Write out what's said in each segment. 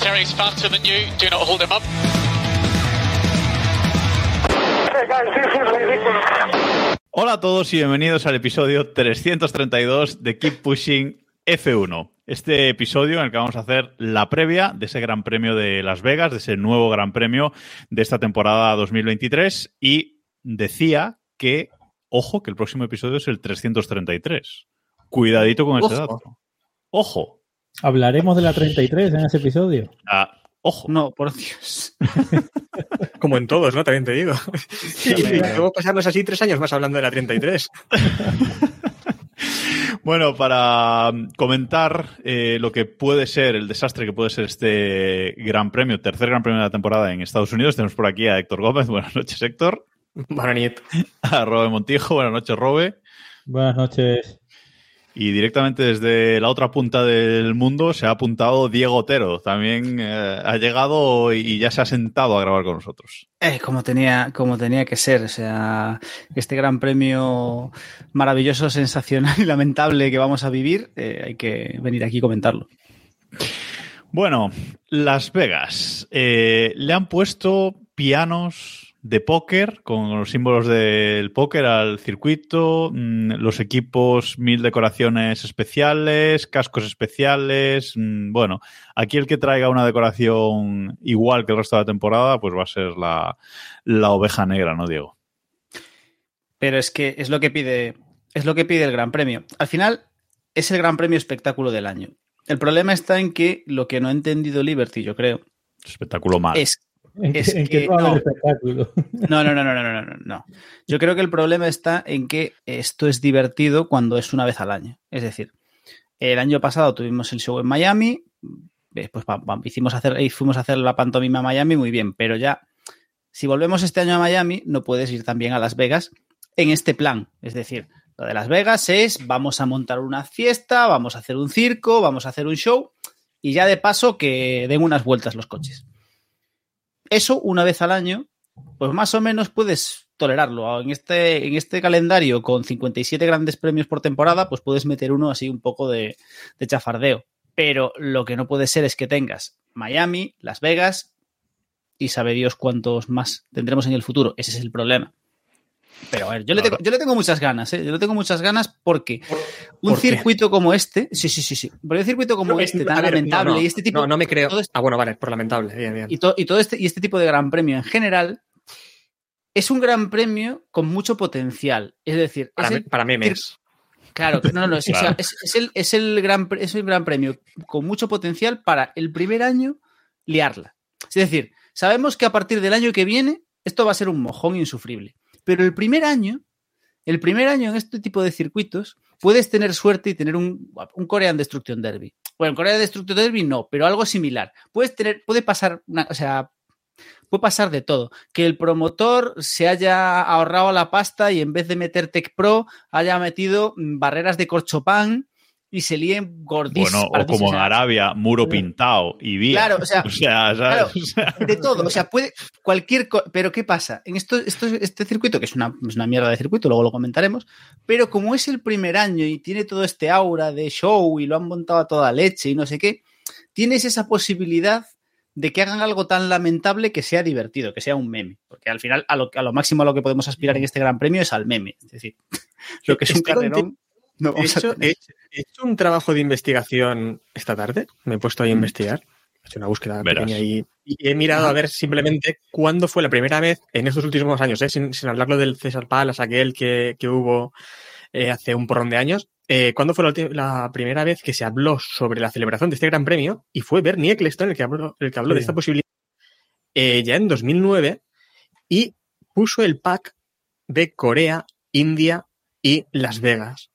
Valtteri's faster than you. Do not hold him up. Hey guys, this is ridiculous. Hola a todos y bienvenidos al episodio 332 de Keep Pushing F1. Este episodio en el que vamos a hacer la previa de ese Gran Premio de Las Vegas, de ese nuevo Gran Premio de esta temporada 2023. Y decía que, ojo, que el próximo episodio es el 333. Cuidadito con ese dato. Ojo. Hablaremos de la 33 en ese episodio. Ah, ojo. No, por Dios. Como en todos, ¿no? También te digo. y luego pasarnos así tres años más hablando de la 33. Bueno, para comentar eh, lo que puede ser, el desastre que puede ser este Gran Premio, tercer Gran Premio de la temporada en Estados Unidos, tenemos por aquí a Héctor Gómez. Buenas noches, Héctor. Baronit. A Robe Montijo. Buenas noches, Robe. Buenas noches. Y directamente desde la otra punta del mundo se ha apuntado Diego Otero. También eh, ha llegado y ya se ha sentado a grabar con nosotros. Eh, como, tenía, como tenía que ser. O sea, este gran premio maravilloso, sensacional y lamentable que vamos a vivir, eh, hay que venir aquí y comentarlo. Bueno, Las Vegas. Eh, le han puesto pianos de póker con los símbolos del póker al circuito, mm, los equipos, mil decoraciones especiales, cascos especiales. mm, Bueno, aquí el que traiga una decoración igual que el resto de la temporada, pues va a ser la, la oveja negra, ¿no, Diego? Pero es que es lo que pide, es lo que pide el Gran Premio. Al final, es el Gran Premio espectáculo del año. El problema está en que lo que no ha entendido Liberty, yo creo, Espectáculo mal. es ¿En, Es qué- en que qué va a haber no. espectáculo? No, no, no, no, no, no, no, no. Yo creo que el problema está en que esto es divertido cuando es una vez al año. Es decir, el año pasado tuvimos el show en Miami, después pa- pa- hicimos hacer, y fuimos a hacer la pantomima a Miami, muy bien, pero ya, si volvemos este año a Miami, no puedes ir también a Las Vegas en este plan. Es decir, lo de Las Vegas es vamos a montar una fiesta, vamos a hacer un circo, vamos a hacer un show y ya de paso que den unas vueltas los coches. Eso una vez al año pues más o menos puedes tolerarlo. En este, en este calendario con 57 grandes premios por temporada, pues puedes meter uno así un poco de, de chafardeo. Pero lo que no puede ser es que tengas Miami, Las Vegas y sabe Dios cuántos más tendremos en el futuro. Ese es el problema. Pero a ver, yo, le, tengo, yo le tengo muchas ganas, ¿eh? Yo le tengo muchas ganas porque un ¿por qué? circuito como este, sí, sí, sí, sí, pero un circuito como No, este tan ver, lamentable no, no, y este tipo No, no me creo. este- Ah, bueno, vale, por lamentable. Bien, bien. y, to- y todo este, y este tipo de gran premio en general es un gran premio con mucho potencial. Es decir, Para, es el- para memes. claro, no, no, no, es, o sea, Claro. es- es el, es el gran, es el gran premio con mucho potencial para el primer año liarla. Es decir, sabemos que a partir del año que viene esto va a ser un mojón insufrible. Pero el primer año, el primer año en este tipo de circuitos, puedes tener suerte y tener un, un Korean Destruction Derby. Bueno, Korean Destruction Derby no, pero algo similar. Puedes tener, puede pasar, una- o sea, puede pasar de todo. Que el promotor se haya ahorrado la pasta y en vez de meter Tech Pro haya metido mm, barreras de corchopán y se líen gordísimos. Bueno, o como en Arabia, muro pintado y vía. Claro, o sea, o sea, ¿sabes? claro. O sea, De todo, o sea, puede cualquier co- pero ¿qué pasa? En esto, esto, este circuito, que es una, es una mierda de circuito, luego lo comentaremos, pero como es el primer año y tiene todo este aura de show y lo han montado a toda leche y no sé qué, tienes esa posibilidad de que hagan algo tan lamentable que sea divertido, que sea un meme. Porque al final, a lo, a lo máximo a lo que podemos aspirar en este gran premio es al meme. Es decir, lo que es un carrerón. No He a hecho, tener. he- he hecho un trabajo de investigación esta tarde. Me he puesto ahí a investigar. He hecho una búsqueda Verás. pequeña y, y he mirado a ver simplemente cuándo fue la primera vez en estos últimos años, ¿eh? sin, sin hablarlo del César Palace, aquel que, que hubo eh, hace un porrón de años. eh, ¿Cuándo fue la, primera vez que se habló sobre la celebración de este gran premio? Y fue Bernie Eccleston el que habló, el que habló de esta posibilidad eh, ya en 2009 y puso el pack de Corea, India y Las Vegas.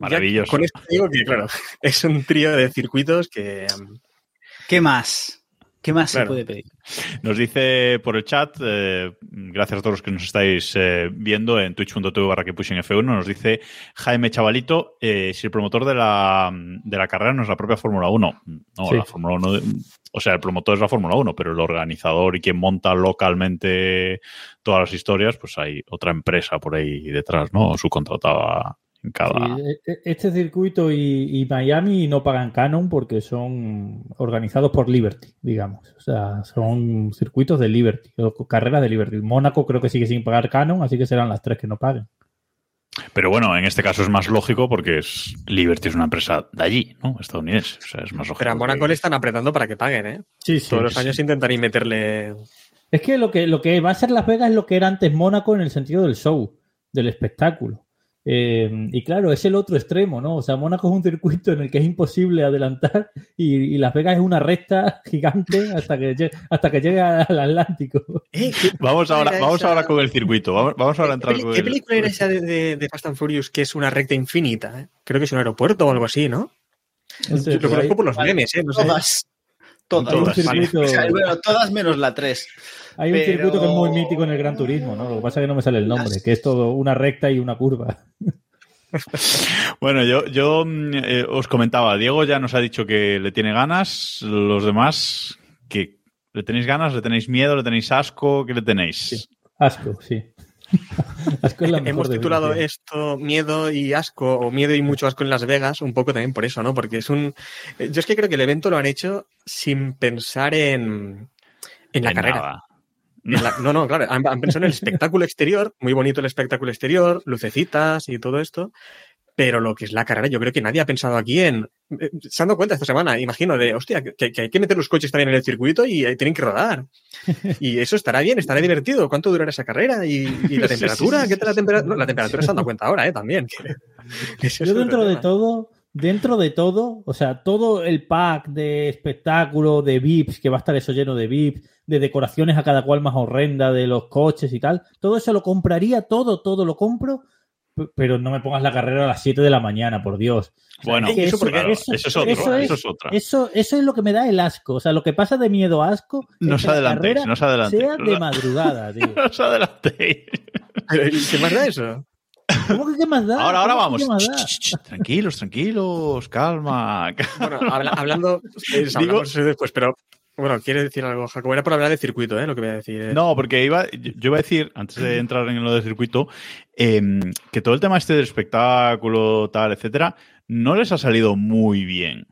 Ya Maravilloso. con esto digo que, claro, es un trío de circuitos que. um, ¿Qué más? ¿Qué más Claro. se puede pedir? Nos dice por el chat, eh, gracias a todos los que nos estáis eh, viendo en twitch.tv barra que pushing F1, nos dice Jaime Chavalito, eh, si el promotor de la, de la carrera no es la propia Fórmula 1. No, Sí. la Fórmula 1, de- o sea, el promotor es la Fórmula 1, pero el organizador y quien monta localmente todas las historias, pues hay otra empresa por ahí detrás, ¿no? Subcontratada en cada... Sí, e- e- este circuito y, y Miami no pagan canon porque son organizados por Liberty, digamos. O sea, son circuitos de Liberty, o carreras de Liberty. Mónaco creo que sigue sin pagar canon, así que serán las tres que no paguen. Pero bueno, en este caso es más lógico porque es Liberty es una empresa de allí, ¿no? Estadounidense. O sea, es más lógico. Pero a Mónaco que- le están apretando para que paguen, ¿eh? Sí, sí. Todos los años intentan meterle. Es que lo que lo que va a ser Las Vegas es lo que era antes Mónaco en el sentido del show, del espectáculo. Eh, y claro, es el otro extremo, ¿no? O sea, Mónaco es un circuito en el que es imposible adelantar y, y Las Vegas es una recta gigante hasta que llegue, hasta que llegue al Atlántico. ¿Eh? ¿Qué, Vamos ahora, vamos esa- ahora con el circuito. Vamos, vamos ahora a entrar con qué el- película era esa de, de- de Fast and Furious que es una recta infinita? eh? Creo que es un aeropuerto o algo así, ¿no? Yo lo conozco por los memes, ¿eh? No sé. Todas. Todas. O sea, bueno, todas menos la 3. Hay un pero- circuito que es muy mítico en el Gran Turismo, ¿no? Lo que pasa es que no me sale el nombre, que es todo una recta y una curva. Bueno, yo, yo mm, eh, os comentaba, Diego ya nos ha dicho que le tiene ganas, los demás, que le tenéis ganas, le tenéis miedo, le tenéis asco, ¿qué le tenéis? Asco, sí. Asco es la mejor Hemos titulado definición. esto Miedo y Asco, o Miedo y mucho asco en Las Vegas, un poco también por eso, ¿no? Porque es un. eh, Yo es que creo que el evento lo han hecho sin pensar en, en la En carrera. nada. La- no, no, claro, han, han pensado en el espectáculo exterior, muy bonito el espectáculo exterior, lucecitas y todo esto, pero lo que es la carrera, yo creo que nadie ha pensado aquí en... eh, Se han dado cuenta esta semana, imagino, de, hostia, que, que hay que meter los coches también en el circuito y eh, tienen que rodar. Y eso estará bien, estará divertido. ¿Cuánto durará esa carrera? ¿Y, y la temperatura? ¿Qué tal la temperatura? No, la temperatura se han dado cuenta ahora, ¿eh? También. que- que Yo dentro de todo, dentro de todo, o sea, todo el pack de espectáculo, de VIPs, que va a estar eso lleno de VIPs, de decoraciones a cada cual más horrenda, de los coches y tal, todo eso lo compraría, todo, todo lo compro, pero no me pongas la carrera a las 7 de la mañana, por Dios. Bueno, Es que eso, eso- claro, eso- eso es otro, eso eso es- otra. Eso, eso es lo que me da el asco. O sea, lo que pasa de miedo a asco No es se que la adelantéis, carrera no se adelantéis. sea de madrugada, tío. No os adelantéis. Pero, ¿y ¿Qué más da eso? ¿Cómo que qué más da? Ahora, ahora ¿Cómo vamos. Ch, ch, ch, Tranquilos, tranquilos, calma. Bueno, habla- hablando... eh, hablamos eso después, pero... Bueno, quiere decir algo, Jacobo. Era por hablar de circuito, ¿eh? Lo que voy a decir. eh. No, porque iba, yo iba a decir, antes de entrar en lo del circuito, em, que todo el tema este del espectáculo, tal, etcétera, no les ha salido muy bien.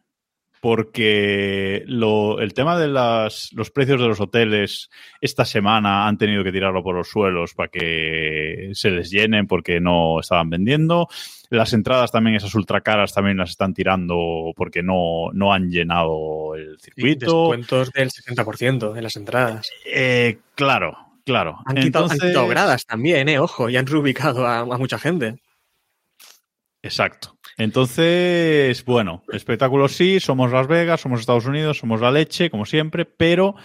Porque lo- el tema de las, los precios de los hoteles esta semana han tenido que tirarlo por los suelos para que se les llenen porque no estaban vendiendo. Las entradas también, esas ultra caras, también las están tirando porque no, no han llenado el Y circuito. descuentos del 60% en las entradas. Eh, claro, claro. Han quitado, han Entonces- quitado gradas también, ¿eh? Ojo, y han reubicado a, a mucha gente. Exacto. Entonces, bueno, espectáculos sí, somos Las Vegas, somos Estados Unidos, somos la leche, como siempre, pero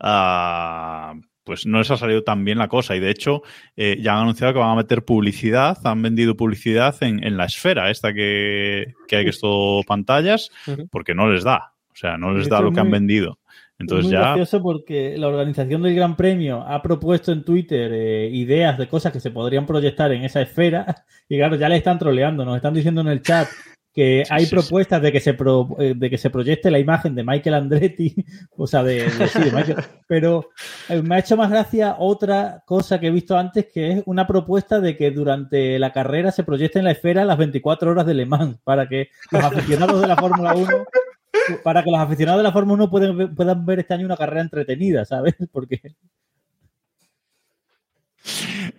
ah, pues no les ha salido tan bien la cosa. Y de hecho, eh, ya han anunciado que van a meter publicidad, han vendido publicidad en, en la esfera, esta que, que hay que es todo pantallas, porque no les da. O sea, no les da lo que han vendido. Entonces muy ya. gracioso porque la organización del Gran Premio ha propuesto en Twitter eh, ideas de cosas que se podrían proyectar en esa esfera y claro, ya le están troleando, nos están diciendo en el chat que hay sí, sí. propuestas de que se pro- eh, de que se proyecte la imagen de Michael Andretti, o sea, de, de- sí, de Michael. pero eh, me ha hecho más gracia otra cosa que he visto antes que es una propuesta de que durante la carrera se proyecte en la esfera las 24 horas de Le Mans para que los aficionados de la Fórmula 1 para que los aficionados de la Fórmula 1 puedan ver, este año una carrera entretenida, ¿sabes? Porque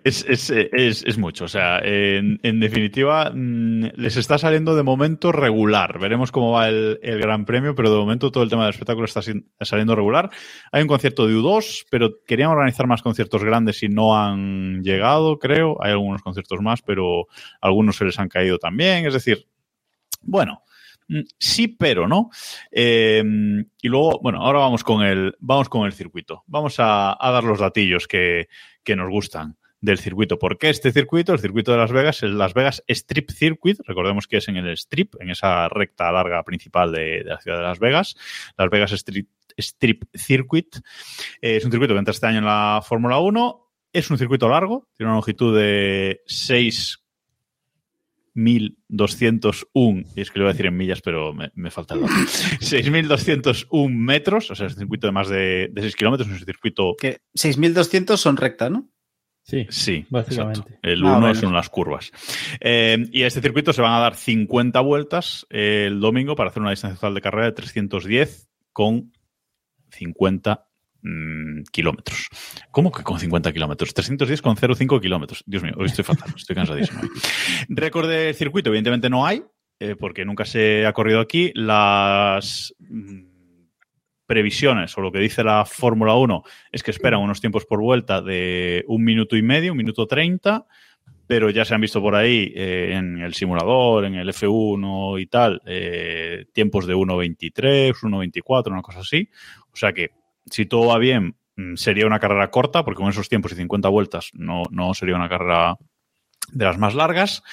Es, es, mucho. O sea, en, definitiva, mm, les está saliendo de momento regular. Veremos cómo va el, el Gran Premio, pero de momento todo el tema del espectáculo está saliendo regular. Hay un concierto de U2, pero querían organizar más conciertos grandes y no han llegado, creo. Hay algunos conciertos más, pero algunos se les han caído también. Es decir, bueno. Mm, Sí, pero no. Eh, y luego, bueno, ahora vamos con el, vamos con el circuito. Vamos a, dar los datillos que, nos gustan del circuito. ¿Por qué este circuito? El circuito de Las Vegas, el Las Vegas Strip Circuit. Recordemos que es en el Strip, en esa recta larga principal de, la ciudad de Las Vegas. Las Vegas Strip, Circuit. Eh, es un circuito que entra este año en la Fórmula 1. Es un circuito largo, tiene una longitud de 6.201, y es que lo voy a decir en millas, pero me, me falta el dato. 6.201 metros, o sea, es un circuito de más de, de 6 kilómetros, es un circuito Que 6.200 son recta, ¿no? Sí, Sí, Básicamente. exacto. El Ah, uno bueno. son las curvas. Eh, y a este circuito se van a dar 50 vueltas eh, el domingo para hacer una distancia total de carrera de 310 con 50 mm, kilómetros. ¿Cómo que con 50 kilómetros? 310 con 0,5 kilómetros. Dios mío, hoy estoy fatal, estoy cansadísimo. Récord de circuito, evidentemente no hay, eh, porque nunca se ha corrido aquí. Las mm, previsiones o lo que dice la Fórmula 1 es que esperan unos tiempos por vuelta de un minuto y medio, un minuto treinta, pero ya se han visto por ahí eh, en el simulador, en el F1 y tal, eh, tiempos de 1.23, 1.24, una cosa así. O sea que si todo va bien, mm, sería una carrera corta, porque con esos tiempos y 50 vueltas no, no sería una carrera de las más largas.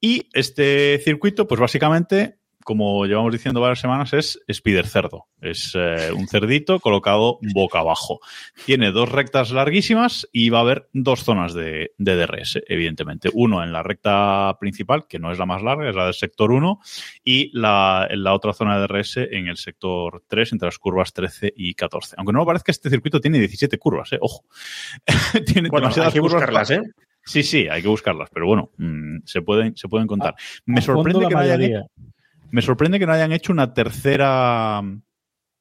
Y este circuito, pues básicamente, como llevamos diciendo varias semanas, es Spider Cerdo. Es eh, un cerdito colocado boca abajo. Tiene dos rectas larguísimas y va a haber dos zonas de, de DRS, evidentemente. Uno en la recta principal, que no es la más larga, es la del sector 1, y la, en la otra zona de DRS en el sector 3, entre las curvas 13 y 14. Aunque no me parezca, este circuito tiene 17 curvas, ¿eh? ojo. tiene Bueno, hay demasiadas que curvas buscarlas, para- ¿eh? Sí, sí, hay que buscarlas, pero bueno, mm, se pueden, se pueden contar. me A fondo sorprende la que no mayoría. Me sorprende que no hayan hecho una tercera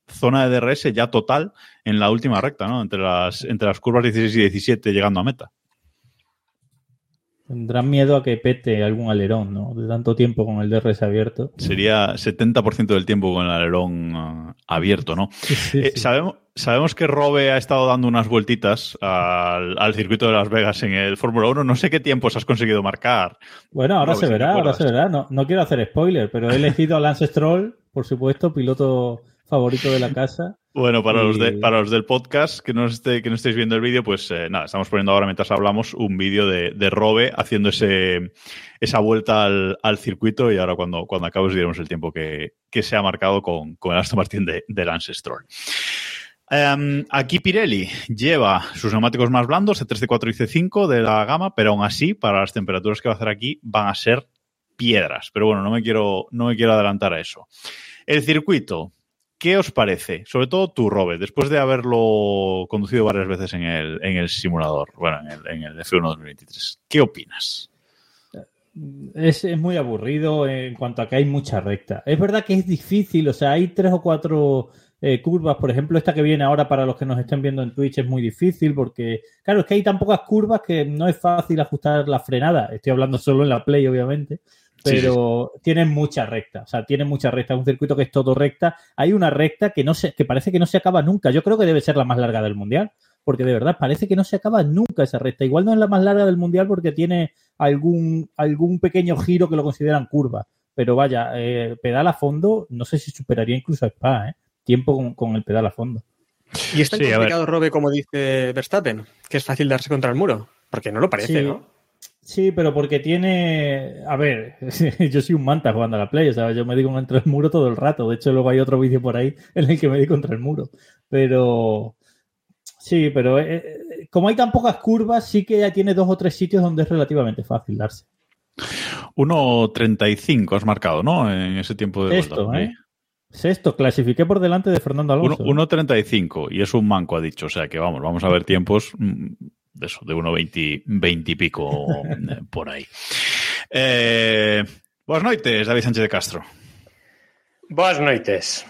zona de DRS ya total en la última recta, ¿no? Entre las, entre las curvas 16 y 17 llegando a meta. Tendrán miedo a que pete algún alerón, ¿no? De tanto tiempo con el DRS abierto. Sería 70% del tiempo con el alerón ah, abierto, ¿no? Sí, sí, Eh, sí. sabemos, sabemos que Robe ha estado dando unas vueltitas al, al circuito de Las Vegas en el Fórmula 1. No sé qué tiempos has conseguido marcar. Bueno, ahora se si verá, ahora se verá. No, no quiero hacer spoiler, pero he elegido a Lance Stroll, por supuesto, piloto favorito de la casa. Bueno, para, Y- los de- para los del podcast que no, esté, que no estéis viendo el vídeo, pues eh, nada, estamos poniendo ahora mientras hablamos un vídeo de, de Robe haciendo ese, esa vuelta al, al circuito y ahora cuando, cuando acabe os diremos el tiempo que, que se ha marcado con, con el Aston Martin de, de Lance Stroll. Em, aquí Pirelli lleva sus neumáticos más blandos, C3, C4 y C5 de la gama, pero aún así, para las temperaturas que va a hacer aquí, van a ser piedras. Pero bueno, no me quiero, no me quiero adelantar a eso. El circuito, ¿Qué os parece? Sobre todo tú, Robert, después de haberlo conducido varias veces en el, en el simulador, bueno, en el, en el F1 2023. ¿Qué opinas? Es, es muy aburrido en cuanto a que hay mucha recta. Es verdad que es difícil, o sea, hay tres o cuatro eh, curvas. Por ejemplo, esta que viene ahora para los que nos estén viendo en Twitch es muy difícil porque, claro, es que hay tan pocas curvas que no es fácil ajustar la frenada. Estoy hablando solo en la Play, obviamente. Sí, sí, Pero tienen mucha recta, o sea, tienen mucha recta. Es un circuito que es todo recta. Hay una recta que no se, que parece que no se acaba nunca. Yo creo que debe ser la más larga del mundial, porque de verdad parece que no se acaba nunca esa recta. Igual no es la más larga del mundial porque tiene algún, algún pequeño giro que lo consideran curva. Pero vaya, eh, pedal a fondo, no sé si superaría incluso a Spa, ¿eh? Tiempo con, con el pedal a fondo. Y es tan Sí, complicado, Robe, como dice Verstappen, que es fácil darse contra el muro. Porque no lo parece, Sí. ¿no? Sí, pero porque tiene. A ver, yo soy un manta jugando a la play, o sea, yo me di contra el muro todo el rato. De hecho, luego hay otro vídeo por ahí en el que me di contra el muro. Pero. Sí, pero eh, eh, como hay tan pocas curvas, sí que ya tiene dos o tres sitios donde es relativamente fácil darse. 1.35 has marcado, ¿no? En ese tiempo de Sexto, vuelta. ¿eh? Sexto, clasifiqué por delante de Fernando Alonso. 1.35 y es un manco, ha dicho. O sea que vamos, vamos a ver tiempos mm, de eso, de 1.20 20 y pico eh, por ahí. Eh, buenas noches, David Sánchez de Castro. Noites.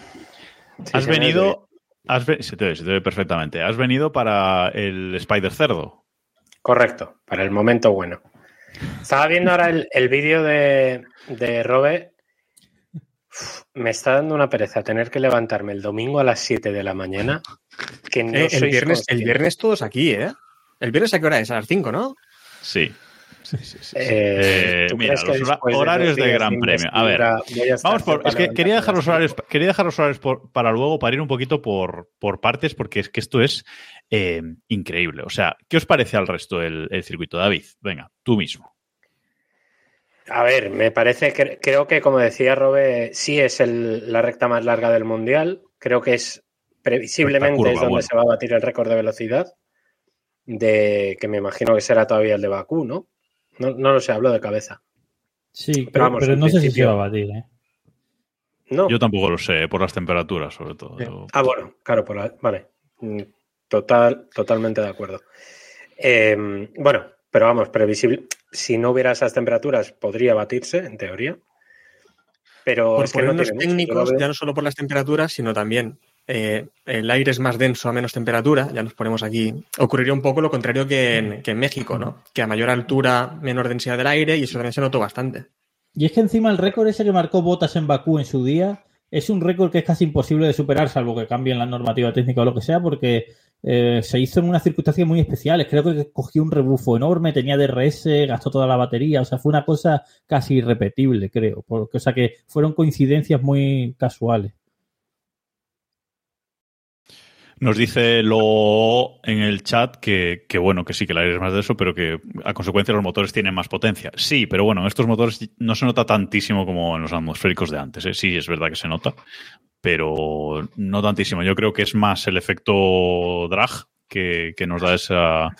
Sí, Has venido. Has ve- se, te ve, se te ve perfectamente. Has venido para el Spider Cerdo. Correcto, para el momento bueno. Estaba viendo ahora el, el vídeo de, de Robe. Uf, Me está dando una pereza tener que levantarme el domingo a las 7 de la mañana. Que no Eh, el, viernes, el viernes todos aquí, ¿eh? ¿El viernes a qué hora es? A las 5, ¿no? Sí. Sí, sí, sí, sí. Eh, Eh, ¿tú mira, los hora- después de horarios de Gran Premio. A ver, a Vamos por, es que quería dejar los horarios, quería dejar los horarios por- para luego, para ir un poquito por, por partes, porque es que esto es eh, increíble. O sea, ¿qué os parece al resto el, el circuito, David? Venga, tú mismo. A ver, me parece que creo que, como decía Robe, sí es el- la recta más larga del mundial. Creo que es previsiblemente curva, es donde bueno. se va a batir el récord de velocidad, de que me imagino que será todavía el de Bakú, ¿no? No, no lo sé, hablo de cabeza. Sí, Pero vamos, no sé si se va a batir. ¿eh? No. Yo tampoco lo sé, por las temperaturas, sobre todo. Yo- Ah, bueno, claro, por la- vale. Mm, Total, totalmente de acuerdo. Eh, bueno, pero vamos, previsible. Si no hubiera esas temperaturas, podría batirse, en teoría. Pero Por es que no técnicos, ya no solo por las temperaturas, sino también eh, el aire es más denso a menos temperatura, ya nos ponemos aquí. Ocurriría un poco lo contrario que en, México, ¿no? Que a mayor altura, menor densidad del aire, y eso también se notó bastante. Y es que encima el récord ese que marcó Botas en Bakú en su día es un récord que es casi imposible de superar, salvo que cambien la normativa técnica o lo que sea, porque eh, se hizo en unas circunstancias muy especiales. Creo que cogió un rebufo enorme, tenía DRS, gastó toda la batería, o sea, fue una cosa casi irrepetible, creo. Porque, o sea, que fueron coincidencias muy casuales. Nos dice lo en el chat que, que, bueno, que sí, que el aire es más de eso, pero que a consecuencia los motores tienen más potencia. Sí, pero bueno, en estos motores no se nota tantísimo como en los atmosféricos de antes. ¿eh? Sí, es verdad que se nota, pero no tantísimo. Yo creo que es más el efecto drag que, que nos da esa,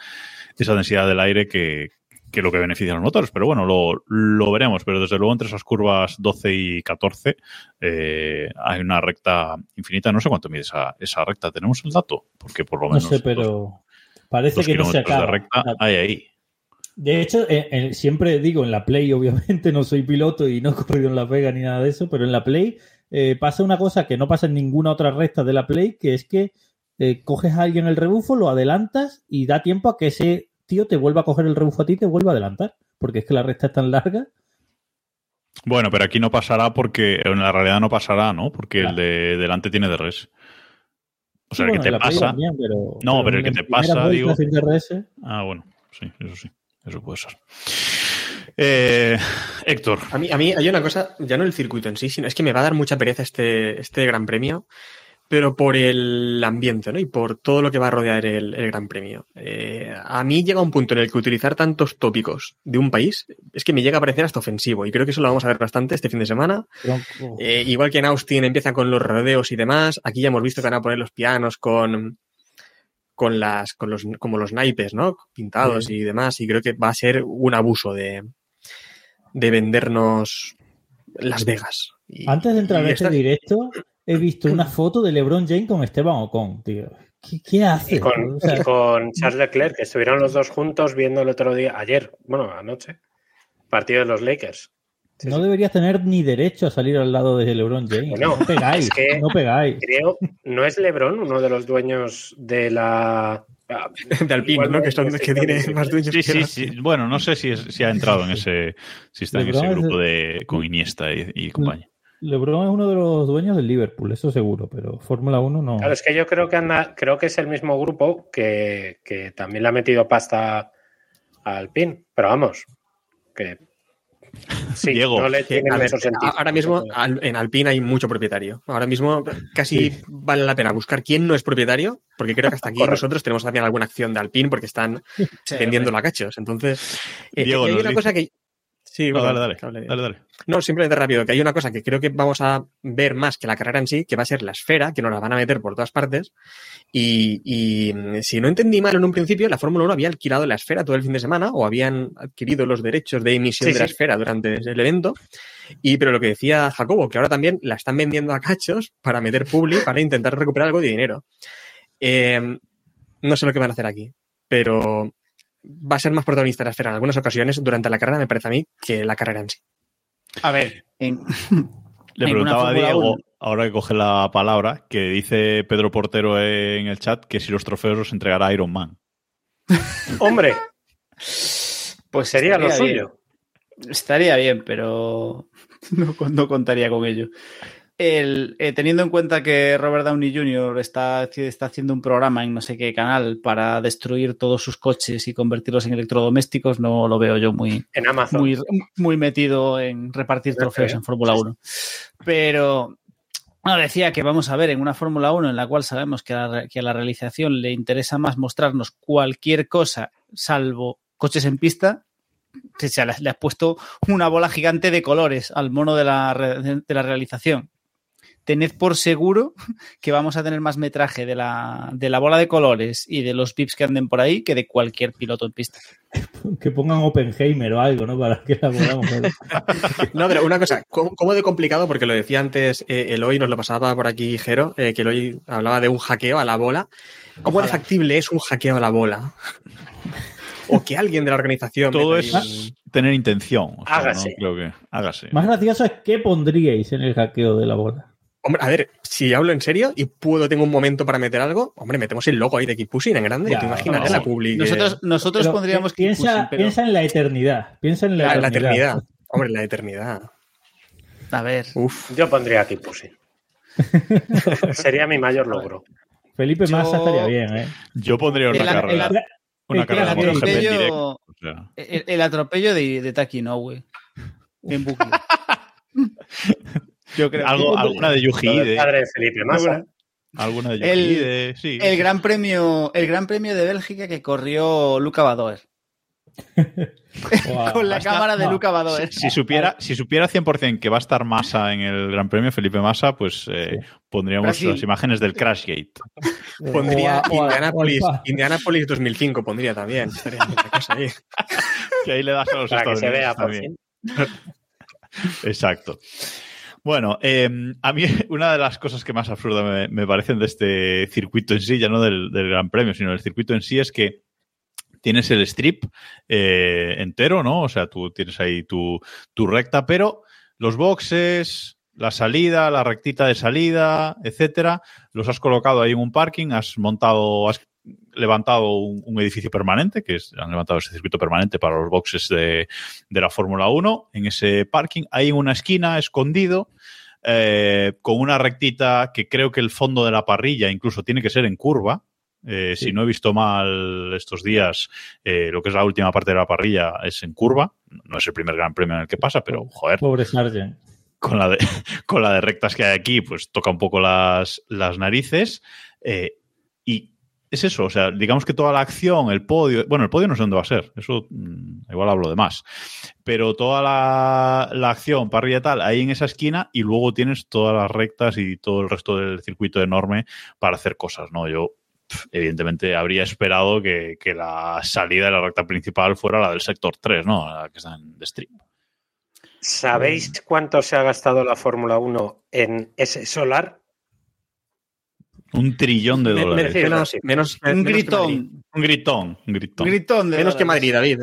esa densidad del aire que, que lo que beneficia a los motores. Pero bueno, lo, lo veremos. Pero desde luego entre esas curvas 12 y 14 eh, hay una recta infinita. No sé cuánto mide esa, esa recta. ¿Tenemos el dato? Porque por lo No menos sé, pero parece dos que no se kilómetros de acaba. recta hay ahí. De hecho, eh, eh, siempre digo en la Play, obviamente no soy piloto y no he corrido en la Vega ni nada de eso, pero en la Play pasa una cosa que no pasa en ninguna otra recta de la Play, que es que coges a alguien el rebufo, lo adelantas y da tiempo a que ese tío te vuelva a coger el rebufo a ti y te vuelva a adelantar, porque es que la recta es tan larga. Bueno, pero aquí no pasará porque en la realidad no pasará, ¿no? Porque el de delante tiene DRS. O sea, Sí, el bueno, que te pasa. también, pero- No, pero el que te pasa, digo. DRS, Ah, bueno, sí, eso sí, eso puede ser. Eh, Héctor, A mí, a mí hay una cosa, ya no el circuito en sí, sino es que me va a dar mucha pereza este, este Gran Premio, pero por el ambiente, ¿no? Y por todo lo que va a rodear el, el Gran Premio. Eh, a mí llega un punto en el que utilizar tantos tópicos de un país es que me llega a parecer hasta ofensivo. Y creo que eso lo vamos a ver bastante este fin de semana. Eh, igual que en Austin empiezan con los rodeos y demás, aquí ya hemos visto que van a poner los pianos con con las con los como los naipes, ¿no? Pintados y demás y creo que va a ser un abuso de de vendernos Las Vegas. Y- Antes de entrar a este directo, he visto una foto de LeBron James con Esteban Ocon, tío. ¿Qué, qué hace? Y con, O sea, y con Charles Leclerc, que estuvieron los dos juntos viendo el otro día, ayer, bueno, anoche, partido de los Lakers. Sí, no sí. deberías tener ni derecho a salir al lado de LeBron James. No pegáis, es que- no pegáis. Creo, ¿no es LeBron uno de los dueños de la... ah, de Alpine, ¿no? Que es son de que tiene ese más dueños sí, sí, los- sí. Bueno, no sé si, es- si ha entrado en ese, si está en ese grupo de con Iniesta y, y compañía. LeBron es uno de los dueños del Liverpool, eso seguro, pero Fórmula 1 no. Claro, es que yo creo que anda, creo que es el mismo grupo que, que también le ha metido pasta a Alpine, pero vamos, que sí, Diego, no le tiene a ver, ahora mismo al- en Alpine hay mucho propietario. Ahora mismo casi vale la pena buscar quién no es propietario, porque creo que hasta aquí Correcto. nosotros tenemos también alguna acción de Alpine porque están vendiendo la cachos. Entonces, eh, Diego, y hay nos una dice- cosa que. Sí, No, bueno, dale, dale, dale, dale. No, simplemente rápido, que hay una cosa que creo que vamos a ver más que la carrera en sí, que va a ser la esfera, que nos la van a meter por todas partes. Y, y, mm, si no entendí mal en un principio, la Fórmula 1 había alquilado la esfera todo el fin de semana o habían adquirido los derechos de emisión Sí, de la esfera durante el evento. Y pero lo que decía Jacobo, que ahora también la están vendiendo a cachos para meter publi, para intentar recuperar algo de dinero. Eh, no sé lo que van a hacer aquí, pero va a ser más protagonista la esfera en algunas ocasiones durante la carrera, me parece a mí, que la carrera en sí. A ver, en, Le en preguntaba a Diego, 1. ahora que coge la palabra, que dice Pedro Portero en el chat que si los trofeos los entregará Iron Man. Hombre, pues sería lo bien. suyo. Estaría bien, pero no, no contaría con ello. El, eh, teniendo en cuenta que Robert Downey Jr. Está, está haciendo un programa en no sé qué canal para destruir todos sus coches y convertirlos en electrodomésticos, no lo veo yo muy, En Amazon. muy, muy metido en repartir trofeos en Fórmula 1. Pero no, decía que vamos a ver en una Fórmula 1 en la cual sabemos que a, la, que a la realización le interesa más mostrarnos cualquier cosa salvo coches en pista. que se le, le has puesto una bola gigante de colores al mono de la, de la realización. Tened por seguro que vamos a tener más metraje de la, de la bola de colores y de los pips que anden por ahí que de cualquier piloto en pista. Que pongan Oppenheimer o algo, ¿no? Para que la podamos ver. No, pero una cosa, ¿cómo, cómo de complicado? Porque lo decía antes eh, Eloy, nos lo pasaba por aquí Jero, eh, que Eloy hablaba de un hackeo a la bola. ¿Cómo de factible es un hackeo a la bola? O que alguien de la organización... Todo es ahí tener intención. O sea, Hágase. no creo que hágase. Más gracioso es qué pondríais en el hackeo de la bola. Hombre, a ver, si hablo en serio y puedo, tengo un momento para meter algo, hombre, metemos el logo ahí de Keep Pushing en grande. Ya, imagínate no. la public. Nosotros, nosotros Pero pondríamos pi- piensa, pero- piensa en la eternidad. Piensa en la, la, la eternidad. eternidad. Hombre, la eternidad. A ver. Uf. Yo pondría Pussy. Sería mi mayor logro. Felipe Yo- Massa estaría bien, ¿eh? Yo pondría una El- el- carrera. el- una el carrera de atropello- o sea. El, el atropello de, de Taki Inoue. En bucle. Yo creo Algo, alguna de Yuji Ide. padre de Felipe Massa. Alguna de Yuji El- Ide, sí. el gran premio, el gran premio de Bélgica que corrió Luca Badoer. Con la Hasta- cámara de no. Luca Badoer. Si supiera, si supiera 100% que va a estar Massa en el Gran Premio, Felipe Massa, pues eh, pondríamos Brasil. las imágenes del Crashgate. Pondría O Indianapolis, o Indianapolis 2005, pondría también. Ahí. Que ahí le das a los Para que se vea por. Exacto. Bueno, eh, a mí una de las cosas que más absurda me, me parecen de este circuito en sí, ya no del, del Gran Premio, sino del circuito en sí, es que tienes el strip eh, entero, ¿no? O sea, tú tienes ahí tu, tu recta, pero los boxes, la salida, la rectita de salida, etcétera, los has colocado ahí en un parking, has montado, has levantado un, un edificio permanente, que es, han levantado ese circuito permanente para los boxes de, de la Fórmula 1, en ese parking, ahí en una esquina, escondido, eh, con una rectita que creo que el fondo de la parrilla incluso tiene que ser en curva. Eh, Si no he visto mal estos días, eh, lo que es la última parte de la parrilla es en curva. No es el primer gran premio en el que pasa, pero joder, Pobre Sargent. con la de, con la de rectas que hay aquí, pues toca un poco las, las narices. eh, es eso, o sea, digamos que toda la acción, el podio, bueno, el podio no sé dónde va a ser, eso mm, igual hablo de más, pero toda la, la acción, parrilla y tal, ahí en esa esquina y luego tienes todas las rectas y todo el resto del circuito enorme para hacer cosas, ¿no? Yo, evidentemente, habría esperado que, que la salida de la recta principal fuera la del sector 3, ¿no? La que está en The Strip. ¿Sabéis cuánto se ha gastado la Fórmula 1 en ese solar? Un trillón de Me- dólares. Menos, sí. menos, Un menos gritón. Un gritón, un gritón. Un gritón de Menos que. Madrid, David.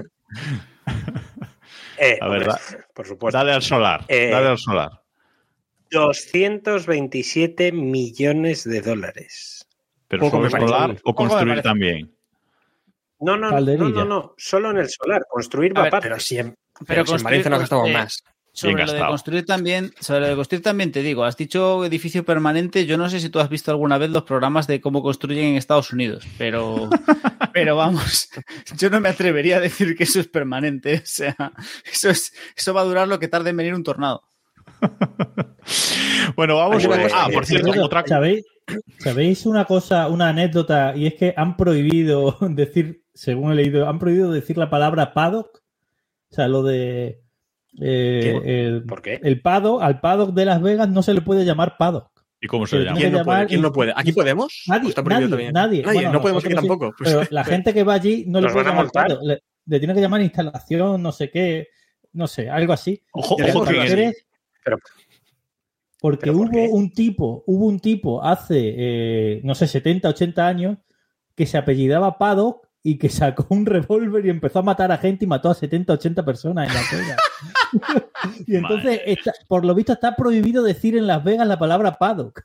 Eh, A ver, da- por supuesto. Dale al solar, Eh, dale al solar. 227 millones de dólares. Pero solo solar o construir también. No, no, no, no, no, solo en el solar. Construir A va ver, aparte. Pero si en, Pero pero si en Valencia nos gastamos construir, eh, más. Sobre Bien lo de construir también, sobre lo de construir también te digo, has dicho edificio permanente, yo no sé si tú has visto alguna vez los programas de cómo construyen en Estados Unidos, pero, pero vamos, yo no me atrevería a decir que eso es permanente, o sea, eso es, eso va a durar lo que tarde en venir un tornado. Bueno, vamos. Una eh, ah, por cierto, Pero, otra ¿Sabéis, ¿Sabéis una cosa, una anécdota? Y es que han prohibido decir, según he leído, han prohibido decir la palabra paddock. O sea, lo de. Eh, el, ¿Por qué? el paddock, al paddock de Las Vegas no se le puede llamar paddock. ¿Y cómo se Pero llama? ¿Quién no llamar puede? ¿Quién y- no puede? ¿Aquí podemos? ¿O Nadie, está prohibido nadie, también? nadie. Nadie, Bueno, no podemos aquí nosotros sí, tampoco. Pues- pero la gente que va allí no le puede llamar paddock. Le, le tiene que llamar instalación, no sé qué, no sé, algo así. Ojo, ojo que Eres- Pero- Porque ¿Pero por hubo un tipo, hubo un tipo hace, eh, no sé, 70, 80 años que se apellidaba Paddock y que sacó un revólver y empezó a matar a gente y mató a 70, 80 personas en Las Vegas. y entonces, está- por lo visto, está prohibido decir en Las Vegas la palabra Paddock.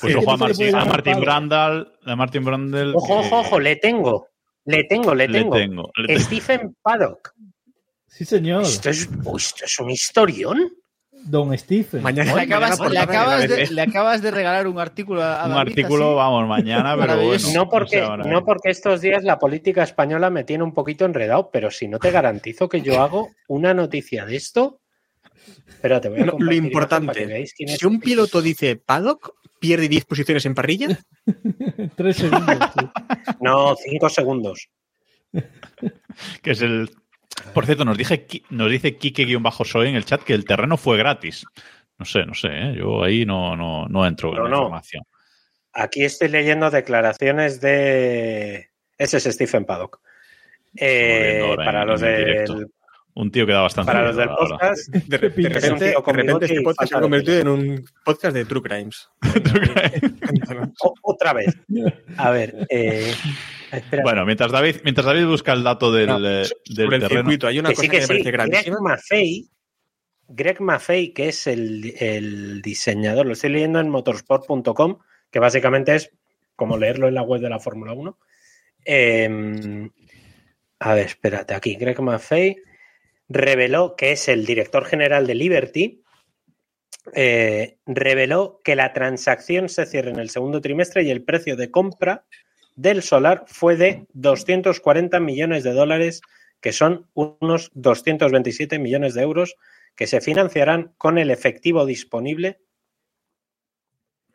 Pues ojo a no Martin, a Martin. Brandal, a Martin Brandel. Ojo, que ojo, ojo, le tengo. Le tengo, le le tengo. le tengo. Stephen Paddock. Sí, señor. Esto es, esto es un historión. Don Stephen. Mañana, Le acabas, mañana le acabas de, le acabas de regalar un artículo a, Un David, artículo, así. vamos, mañana, pero bueno. No porque, no estos días la política española me tiene un poquito enredado, pero si no te garantizo que yo hago una noticia de esto. Espérate, voy a Lo, lo importante, veáis quién es. si un piloto dice paddock, pierde 10 posiciones en parrilla. Tres segundos. No, cinco segundos. Que es el. Por cierto, nos, dije, nos dice Kike-Soy en el chat que el terreno fue gratis. No sé, no sé, ¿eh? yo ahí no, no, no entro en No, la no. información. Aquí estoy leyendo declaraciones de. Ese es Stephen Paddock. Eh, para en- los en del, Un tío que da bastante para los del podcast. De, repente, este podcast se ha convertido en un podcast de True Crimes. Otra vez. A ver. Eh, espera. Bueno, mientras David, mientras David busca el dato del, No, eh, del Sobre el terreno. circuito, hay una que cosa sí, que, que me sí. parece Greg gravísima. Maffei, Greg Maffei, que es el, el diseñador, lo estoy leyendo en motorsport.com, que básicamente es como leerlo en la web de la Fórmula 1. Eh, a ver, espérate, aquí Greg Maffei reveló que es el director general de Liberty. eh, reveló que la transacción se cierra en el segundo trimestre y el precio de compra del solar fue de 240 millones de dólares, que son unos 227 millones de euros que se financiarán con el efectivo disponible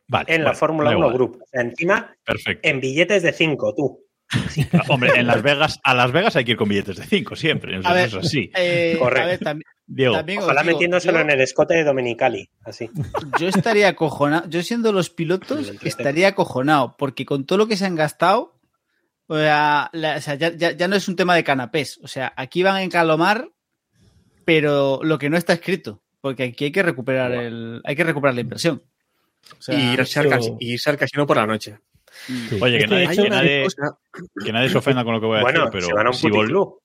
Vale, en la vale, Fórmula da 1 igual. Group. O sea, encima, Perfecto. en billetes de 5, tú. Hombre, en Las Vegas, a Las Vegas hay que ir con billetes de 5 siempre. Eso A ver, es así. Eh, Correcto. a ver, tam- Diego, también Ojalá digo, metiéndoselo yo- en el escote de Dominicali. Así. Yo estaría acojonado. Yo siendo los pilotos, estaría acojonado. Porque con todo lo que se han gastado, o sea, la- o sea, ya, ya- ya no es un tema de canapés. O sea, aquí van a encalomar, pero lo que no está escrito. Porque aquí hay que recuperar el, hay que recuperar la inversión. O sea, eso- y irse al casino por la noche. Sí. Oye, que nadie- que nadie- que nadie se ofenda con lo que voy a Bueno, decir, se van a pero un si vol-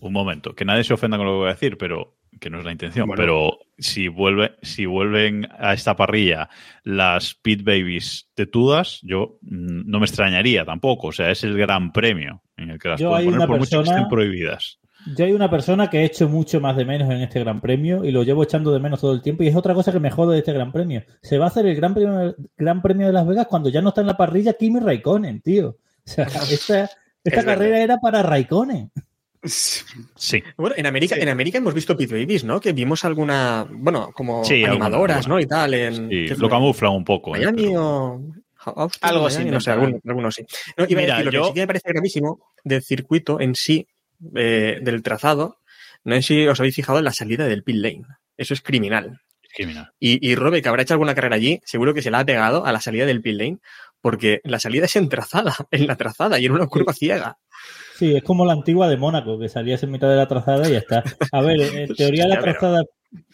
un momento, que nadie se ofenda con lo que voy a decir, pero que no es la intención. Bueno. Pero si vuelve, si vuelven a esta parrilla las Pit Babies tetudas, yo mm, no me extrañaría tampoco. O sea, es el gran premio en el que las Yo hay poner por mucho que persona- estén prohibidas. Yo hay una persona que he hecho mucho más de menos en este Gran Premio y lo llevo echando de menos todo el tiempo y es otra cosa que me jode de este Gran Premio. Se va a hacer el Gran Premio, Gran Premio de Las Vegas cuando ya no está en la parrilla Kimi Raikkonen, tío. O sea, esta, esta Es carrera verdad. era para Raikkonen. Sí. Bueno, en América, en América hemos visto Pit Babies, ¿no? Que vimos alguna, bueno, como Sí, animadoras, alguna, ¿no? Y tal, en Sí, ¿qué lo camuflan un poco. ¿eh? Miami Pero- o Austin, Algo así, no sé, algunos, algunos sí. No, iba Mira, a decir, lo yo- que sí que me parece gravísimo del circuito en sí, eh, del trazado, no sé si os habéis fijado en la salida del pit lane. Eso es criminal. es criminal. Y, y Robe, que habrá hecho alguna carrera allí, seguro que se la ha pegado a la salida del pit lane, porque la salida es en trazada, en la trazada y en una curva ciega. Sí, es como la antigua de Mónaco, que salías en mitad de la trazada y ya está. A ver, en teoría la trazada,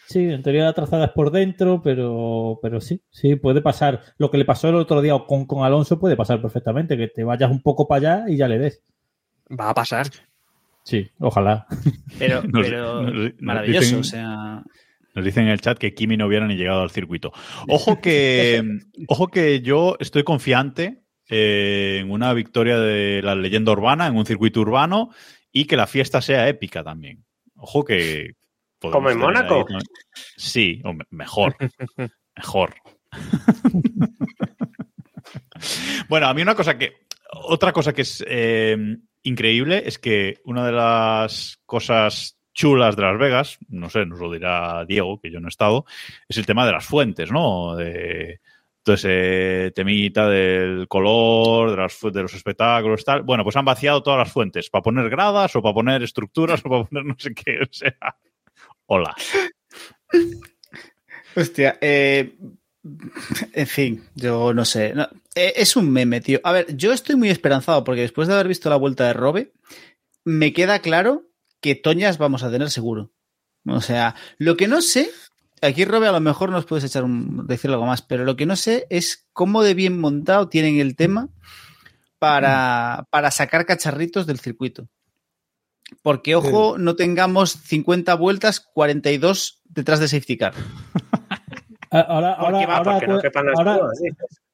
sí, en teoría la trazada es por dentro, pero, pero sí, sí, puede pasar. Lo que le pasó el otro día con, con Alonso puede pasar perfectamente, que te vayas un poco para allá y ya le des. Va a pasar. Sí, ojalá. pero, Nos- pero nos- nos maravilloso. dicen- O sea, Nos dicen en el chat que Kimi no hubiera ni llegado al circuito. Ojo que, ojo que yo estoy confiante eh, en una victoria de la leyenda urbana, en un circuito urbano y que la fiesta sea épica también. Ojo que. ¿Como en Mónaco? ahí Sí, hombre, mejor. mejor. bueno, a mí una cosa que. Otra cosa que es eh, increíble es que una de las cosas chulas de Las Vegas, no sé, nos lo dirá Diego, que yo no he estado, es el tema de las fuentes, ¿no? De todo ese temita del color, de, las de los espectáculos, tal. Bueno, pues han vaciado todas las fuentes para poner gradas o para poner estructuras o para poner no sé qué. O sea, hola. Hostia, eh, en fin, yo no sé. No, eh, es un meme, tío. A ver, yo estoy muy esperanzado porque después de haber visto la vuelta de Robe, me queda claro que Toñas vamos a tener seguro. O sea, lo que no sé, aquí Robe a lo mejor nos puedes echar un, decir algo más, pero lo que no sé es cómo de bien montado tienen el tema para, para sacar cacharritos del circuito. Porque, ojo, no tengamos 50 vueltas, 42 detrás de safety car. A- Ahora, ahora, va, ahora, Porque no cu- quepan las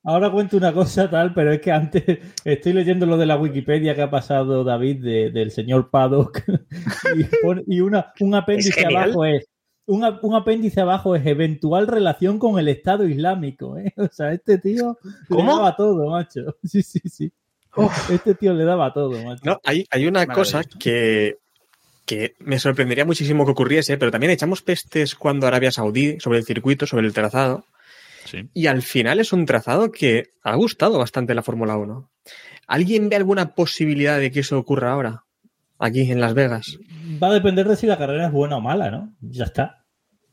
ahora- cuento una cosa tal, pero es que antes estoy leyendo lo de la Wikipedia que ha pasado David de- del señor Paddock y, pone- y una, un apéndice abajo es un, un apéndice abajo es eventual relación con el Estado Islámico. ¿eh? O sea, este tío le daba todo, macho. Sí, sí, sí. Este tío le daba todo, macho. No, hay, hay una cosa que, que me sorprendería muchísimo que ocurriese, pero también echamos pestes cuando Arabia Saudí sobre el circuito, sobre el trazado, Sí. y al final es un trazado que ha gustado bastante la Fórmula 1. ¿Alguien ve alguna posibilidad de que eso ocurra ahora? Aquí en Las Vegas. Va a depender de si la carrera es buena o mala, ¿no? Ya está.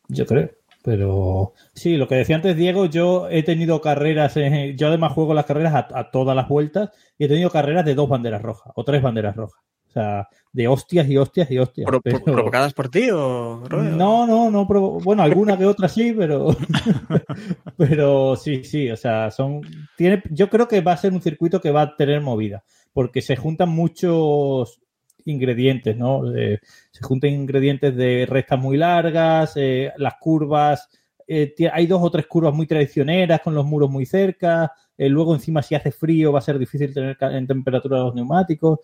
Yo creo. Pero sí, lo que decía antes Diego, yo he tenido carreras, en- yo además juego las carreras a, a todas las vueltas y he tenido carreras de dos banderas rojas o tres banderas rojas. O sea, de hostias y hostias y hostias. Pro- pro- pero- ¿Provocadas por ti o Robert? No, no, no, provo- bueno, alguna que otra sí, pero pero sí, sí, o sea, son tiene yo creo que va a ser un circuito que va a tener movida, porque se juntan muchos ingredientes, ¿no? Eh, se juntan ingredientes de rectas muy largas, eh, las curvas, eh, hay dos o tres curvas muy traicioneras con los muros muy cerca, luego encima si hace frío va a ser difícil tener en temperatura los neumáticos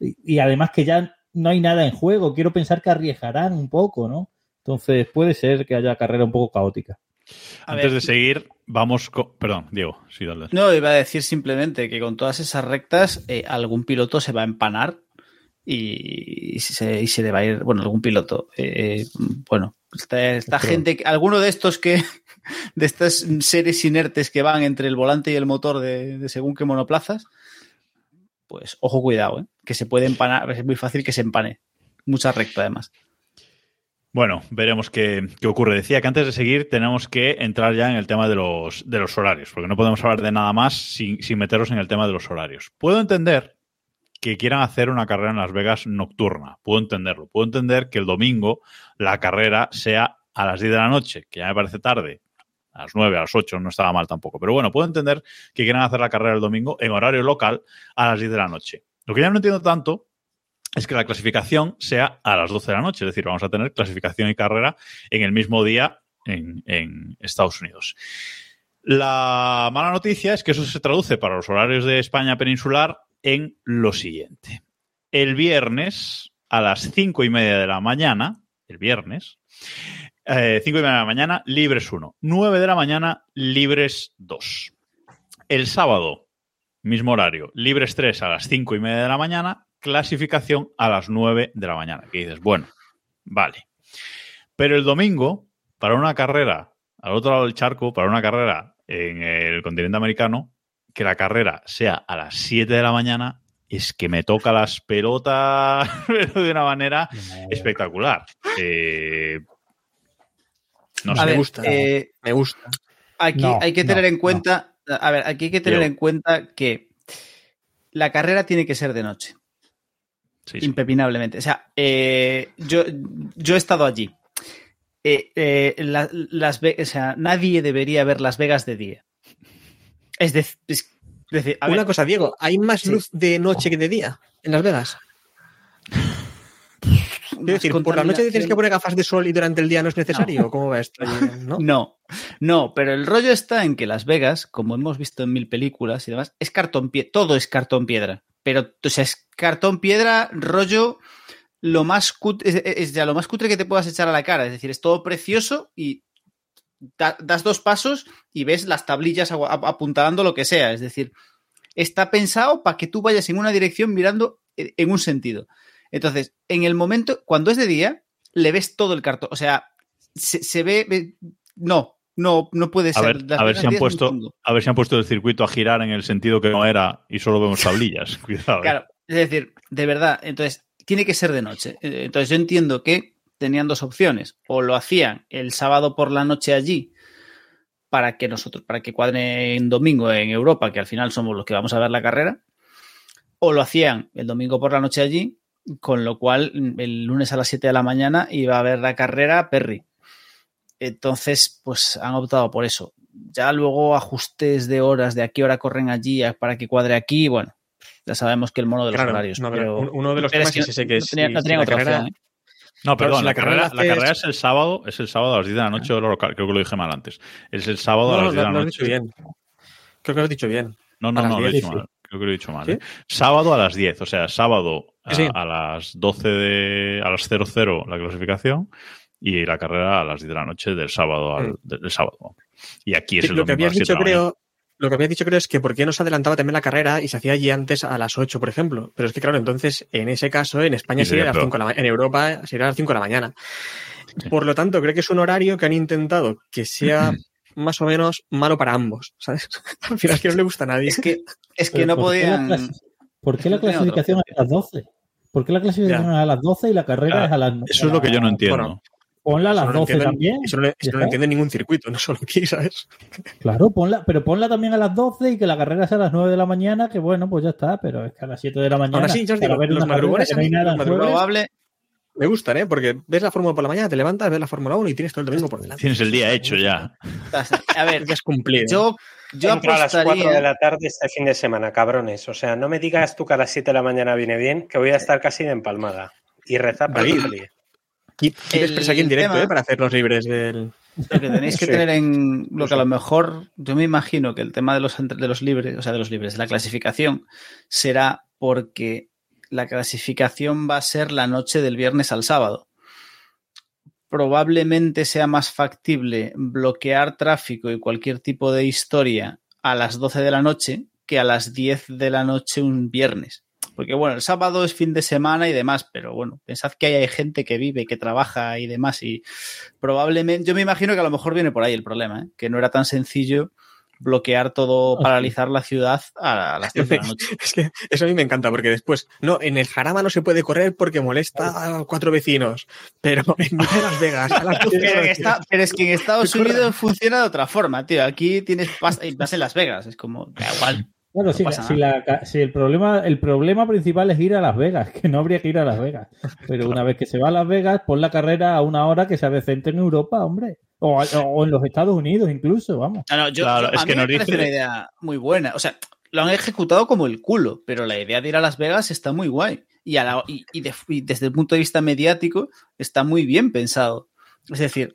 y, y además que ya no hay nada en juego, quiero pensar que arriesgarán un poco, ¿no? Entonces puede ser que haya carrera un poco caótica. A Antes ver. de seguir, vamos con... Perdón, Diego, sí, dale. No, iba a decir simplemente que con todas esas rectas eh, algún piloto se va a empanar y, y se, y se le va a ir, bueno, algún piloto. eh, bueno, esta, gente, que- alguno de estos que, de estas seres inertes que van entre el volante y el motor de, de según qué monoplazas, pues ojo, cuidado, ¿eh? que se puede empanar, es muy fácil que se empane. Mucha recta además. Bueno, veremos qué, qué ocurre. Decía que antes de seguir tenemos que entrar ya en el tema de los, de los horarios, porque no podemos hablar de nada más sin, sin meternos en el tema de los horarios. Puedo entender que quieran hacer una carrera en Las Vegas nocturna. Puedo entenderlo. Puedo entender que el domingo la carrera sea a las 10 de la noche, que ya me parece tarde. A las 9, a las 8 no estaba mal tampoco. Pero bueno, puedo entender que quieran hacer la carrera el domingo en horario local a las 10 de la noche. Lo que ya no entiendo tanto es que la clasificación sea a las 12 de la noche. Es decir, vamos a tener clasificación y carrera en el mismo día en, Estados Unidos. La mala noticia es que eso se traduce para los horarios de España peninsular en lo siguiente. El viernes a las 5 y media de la mañana, el viernes, eh, 5 y media de la mañana, libres 1. 9 de la mañana, libres 2. El sábado, mismo horario, libres 3 a las 5 y media de la mañana, clasificación a las 9 de la mañana. Que dices, bueno, vale. Pero el domingo, para una carrera al otro lado del charco, para una carrera en el continente americano, que la carrera sea a las 7 de la mañana, es que me toca las pelotas pero de una manera espectacular. Eh, no A sé. ver, gusta. eh, Me gusta. Aquí No, hay que tener no, en cuenta, a ver, aquí hay que tener en cuenta que la carrera tiene que ser de noche, Sí, sí. impepinablemente. O sea, eh, yo, yo he estado allí. Eh, eh, la- las o sea, nadie debería ver Las Vegas de día. Es, es decir, a ver, Una cosa, Diego, ¿hay más Sí. luz de noche que de día en Las Vegas? Más decir, por la noche tienes que poner gafas de sol y durante el día no es necesario. ¿o ¿Cómo va esto? ¿No? No, no, pero el rollo está en que Las Vegas, como hemos visto en mil películas y demás, es cartón piedra, todo es cartón piedra. Pero, o sea, es cartón piedra, rollo, lo más cutre, es, es ya lo más cutre que te puedas echar a la cara. Es decir, es todo precioso y da- das dos pasos y ves las tablillas apuntando lo que sea. Es decir, está pensado para que tú vayas en una dirección mirando en en un sentido. Entonces, en el momento, cuando es de día, le ves todo el cartón. O sea, se, se ve, ve- No, no, no puede A ser. ver, Las a ver si han puesto, a ver si han puesto el circuito a girar en el sentido que no era y solo vemos tablillas. Cuidado. ¿eh? Claro, es decir, de verdad, entonces, tiene que ser de noche. Eh, Entonces, yo entiendo que tenían dos opciones. O lo hacían el sábado por la noche allí para que nosotros, para que cuadre en domingo en Europa, que al final somos los que vamos a ver la carrera, o lo hacían el domingo por la noche allí, con lo cual el lunes a las 7 de la mañana iba a ver la carrera Perry. Entonces, pues han optado por eso. Ya luego ajustes de horas, de a qué hora corren allí para que cuadre aquí, bueno, ya sabemos que el mono de los Claro, horarios. no, pero, un- uno de los pero temas es es ese que si- no tenían la otra carrera- opción, ¿eh? No, Claro, perdón, si la, la carrera, la carrera es el sábado, es el sábado a las 10 de la noche local, creo que lo dije mal antes. Es el sábado a las 10 no, de lo la has noche. dicho bien. Creo que lo has dicho bien. No, no, no, lo he 10, dicho mal. Creo que lo he dicho mal. ¿Sí? ¿eh? Sábado a las 10, o sea, sábado a, Sí. a las 12 de, a las 00 la clasificación y la carrera a las 10 de la noche del sábado al Mm. del, sábado. Y aquí es el lo que domingo habías las 7 dicho, creo, lo que habías dicho creo es que por qué no se adelantaba también la carrera y se hacía allí antes a las 8, por ejemplo. Pero es que claro, entonces en ese caso en España sería a las pero- 5 de la en Europa sería a las 5 de la mañana. Por lo tanto, creo que es un horario que han intentado que sea más o menos malo para ambos, ¿sabes? Al final es que no le gusta a nadie. Es que, es que no ¿por qué podían. clasi- ¿Por qué la No clasificación es a las 12? ¿Por qué la clasificación Ya. es a las 12 y la carrera Claro, es a las Eso es lo que yo no entiendo. Bueno, ponla a las no lo 12 entiende- también. Eso no, eso Ya no lo entiende ningún circuito, no solo aquí, ¿sabes? Claro, ponla, pero ponla también a las 12 y que la carrera sea a las 9 de la mañana, que bueno, pues ya está, pero es que a las 7 de la mañana. así, ya os digo, ver los madrugones no hay mí, nada los el madrugones-. Probable, Me gustan, ¿eh? Porque ves la Fórmula por la mañana, te levantas, ves la Fórmula 1 y tienes todo el domingo por delante. Tienes el día hecho ya. a ver, Ya es cumplido. yo, yo Entro a las 4 apostaría. de la tarde este fin de semana, cabrones. O sea, no me digas tú que a las 7 de la mañana viene bien, que voy a estar casi de empalmada. Y rezar para salir. Y tienes el presa aquí en directo, tema- ¿eh? Para hacerlos libres del. Lo que tenéis que Sí. tener en lo que a lo mejor, yo me imagino que el tema de los, de los libres, o sea, de los libres, de la clasificación, será porque la clasificación va a ser la noche del viernes al sábado. Probablemente sea más factible bloquear tráfico y cualquier tipo de historia a las 12 de la noche que a las 10 de la noche un viernes. Porque bueno, el sábado es fin de semana y demás, pero bueno, pensad que hay gente que vive, que trabaja y demás y probablemente, yo me imagino que a lo mejor viene por ahí el problema, ¿eh? que no era tan sencillo bloquear todo, paralizar la ciudad a las 10 de la noche. Es que eso a mí me encanta, porque después, no, en el Jarama no se puede correr porque molesta a cuatro vecinos, pero en Las Vegas, a las 12 de la Pero, pero es que en Estados. Unidos funciona de otra forma, tío. Aquí tienes vas en Las Vegas, es como, da igual. Bueno, No si, la ca- si el problema el problema principal es ir a Las Vegas, que no habría que ir a Las Vegas. Pero una vez que se va a Las Vegas, pon la carrera a una hora que sea decente en Europa, hombre. O, o en los Estados Unidos incluso, vamos. Ah, no, yo- Claro, yo- es a que mí me parece dice- una idea muy buena. O sea, lo han ejecutado como el culo, pero la idea de ir a Las Vegas está muy guay. Y, a la- y- y de- y desde el punto de vista mediático está muy bien pensado. Es decir,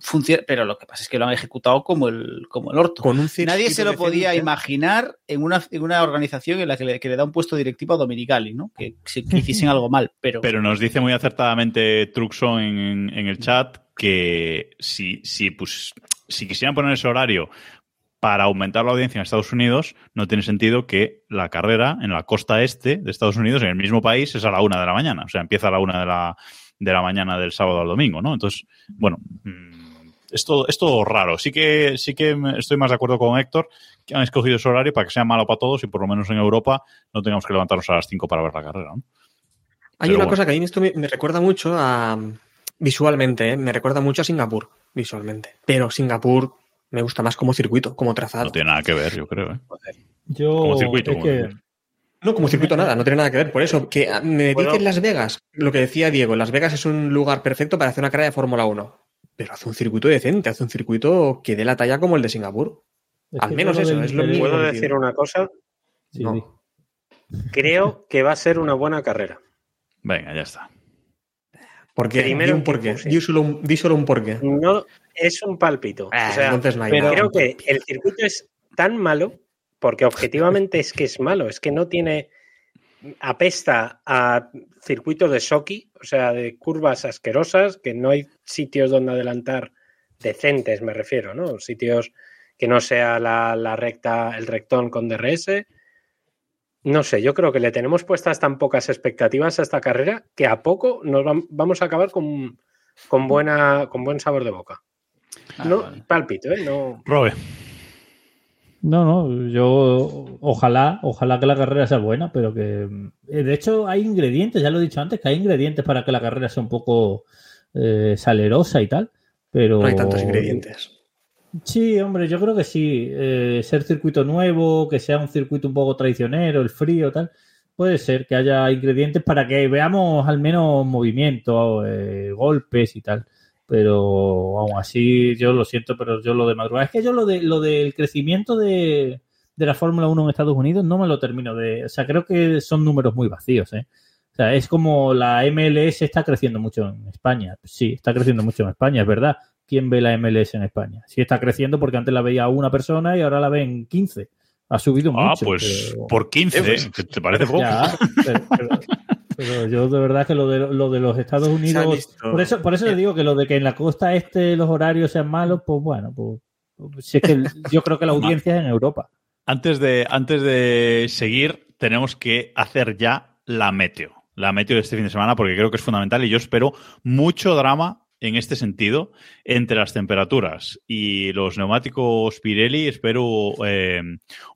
funciona, pero lo que pasa es que lo han ejecutado como el, como el orto. con un Nadie se lo podía decente. imaginar en una, en una organización en la que le, que le da un puesto directivo a Dominicali, ¿no? Que, que- que hiciesen algo mal, pero, Pero nos dice muy acertadamente Truxon en, en el chat que si, si, pues, si quisieran poner ese horario para aumentar la audiencia en Estados Unidos, no tiene sentido que la carrera en la costa este de Estados Unidos, en el mismo país, es a la una de la mañana. O sea, empieza a la una de la, de la mañana del sábado al domingo, ¿no? Entonces, bueno, mm, es todo, es todo raro. Sí que, sí que me- estoy más de acuerdo con Héctor que han escogido ese horario para que sea malo para todos y por lo menos en Europa no tengamos que levantarnos a las 5 para ver la carrera, ¿no? Hay Pero una bueno. cosa que a mí esto me, me recuerda mucho a. Visualmente, ¿eh? me recuerda mucho a Singapur, visualmente. Pero Singapur me gusta más como circuito, como trazado. No tiene nada que ver, yo creo. ¿eh? Yo Como circuito. es como que- circuito. No, como circuito nada, no tiene nada que ver. Por eso, que ah, me dicen Las Vegas, lo que decía Diego, Las Vegas es un lugar perfecto para hacer una carrera de Fórmula 1. Pero hace un circuito decente, hace un circuito que dé la talla como el de Singapur. es Al menos eso, del- es lo del- mismo. ¿Puedo decir una cosa? Sí, No. sí. Creo que va a ser una buena carrera. Venga, ya está. ¿Por qué? Primero di un porqué. Di solo un, di solo un porqué. No, es un pálpito. Ah, o sea, entonces no hay pero- nada. creo que el circuito es tan malo, porque objetivamente es que es malo, es que no tiene. apesta a circuito de Soki, o sea, de curvas asquerosas, que no hay sitios donde adelantar decentes, me refiero, ¿no? Sitios que no sea la, la recta, el rectón con DRS. No sé, yo creo que le tenemos puestas tan pocas expectativas a esta carrera que a poco nos vam- vamos a acabar con, con, buena, con buen sabor de boca. Ah, no, vale. pálpito, ¿eh? No, Robe. No, no, yo ojalá, ojalá que la carrera sea buena, pero que eh, de hecho hay ingredientes, ya lo he dicho antes, que hay ingredientes para que la carrera sea un poco eh, salerosa y tal, pero No hay tantos ingredientes. Sí, hombre, yo creo que sí. Eh, ser circuito nuevo, que sea un circuito un poco traicionero, el frío, tal. Puede ser que haya ingredientes para que veamos al menos movimiento, eh, golpes y tal. Pero aún así, yo lo siento, pero yo lo de madrugada. Es que yo lo de lo del crecimiento de, de la Fórmula 1 en Estados Unidos no me lo termino de. O sea, creo que son números muy vacíos, ¿eh? O sea, es como la MLS está creciendo mucho en España. Sí, está creciendo mucho en España, es verdad. ¿Quién ve la MLS en España? Sí está creciendo porque antes la veía una persona y ahora la ven 15. Ha subido Ah, mucho. pues pero- por 15, Eh, pues. ¿te- ¿te parece poco? Ya, pero, pero- pero yo de verdad que lo de, lo de los Estados Unidos... Por eso, por eso le digo que lo de que en la costa este los horarios sean malos, pues bueno, pues, pues si es que yo creo que la audiencia es en Europa. Antes de, antes de seguir, tenemos que hacer ya la meteo. La meteo de este fin de semana, porque creo que es fundamental y yo espero mucho drama en este sentido entre las temperaturas y los neumáticos Pirelli. Espero eh,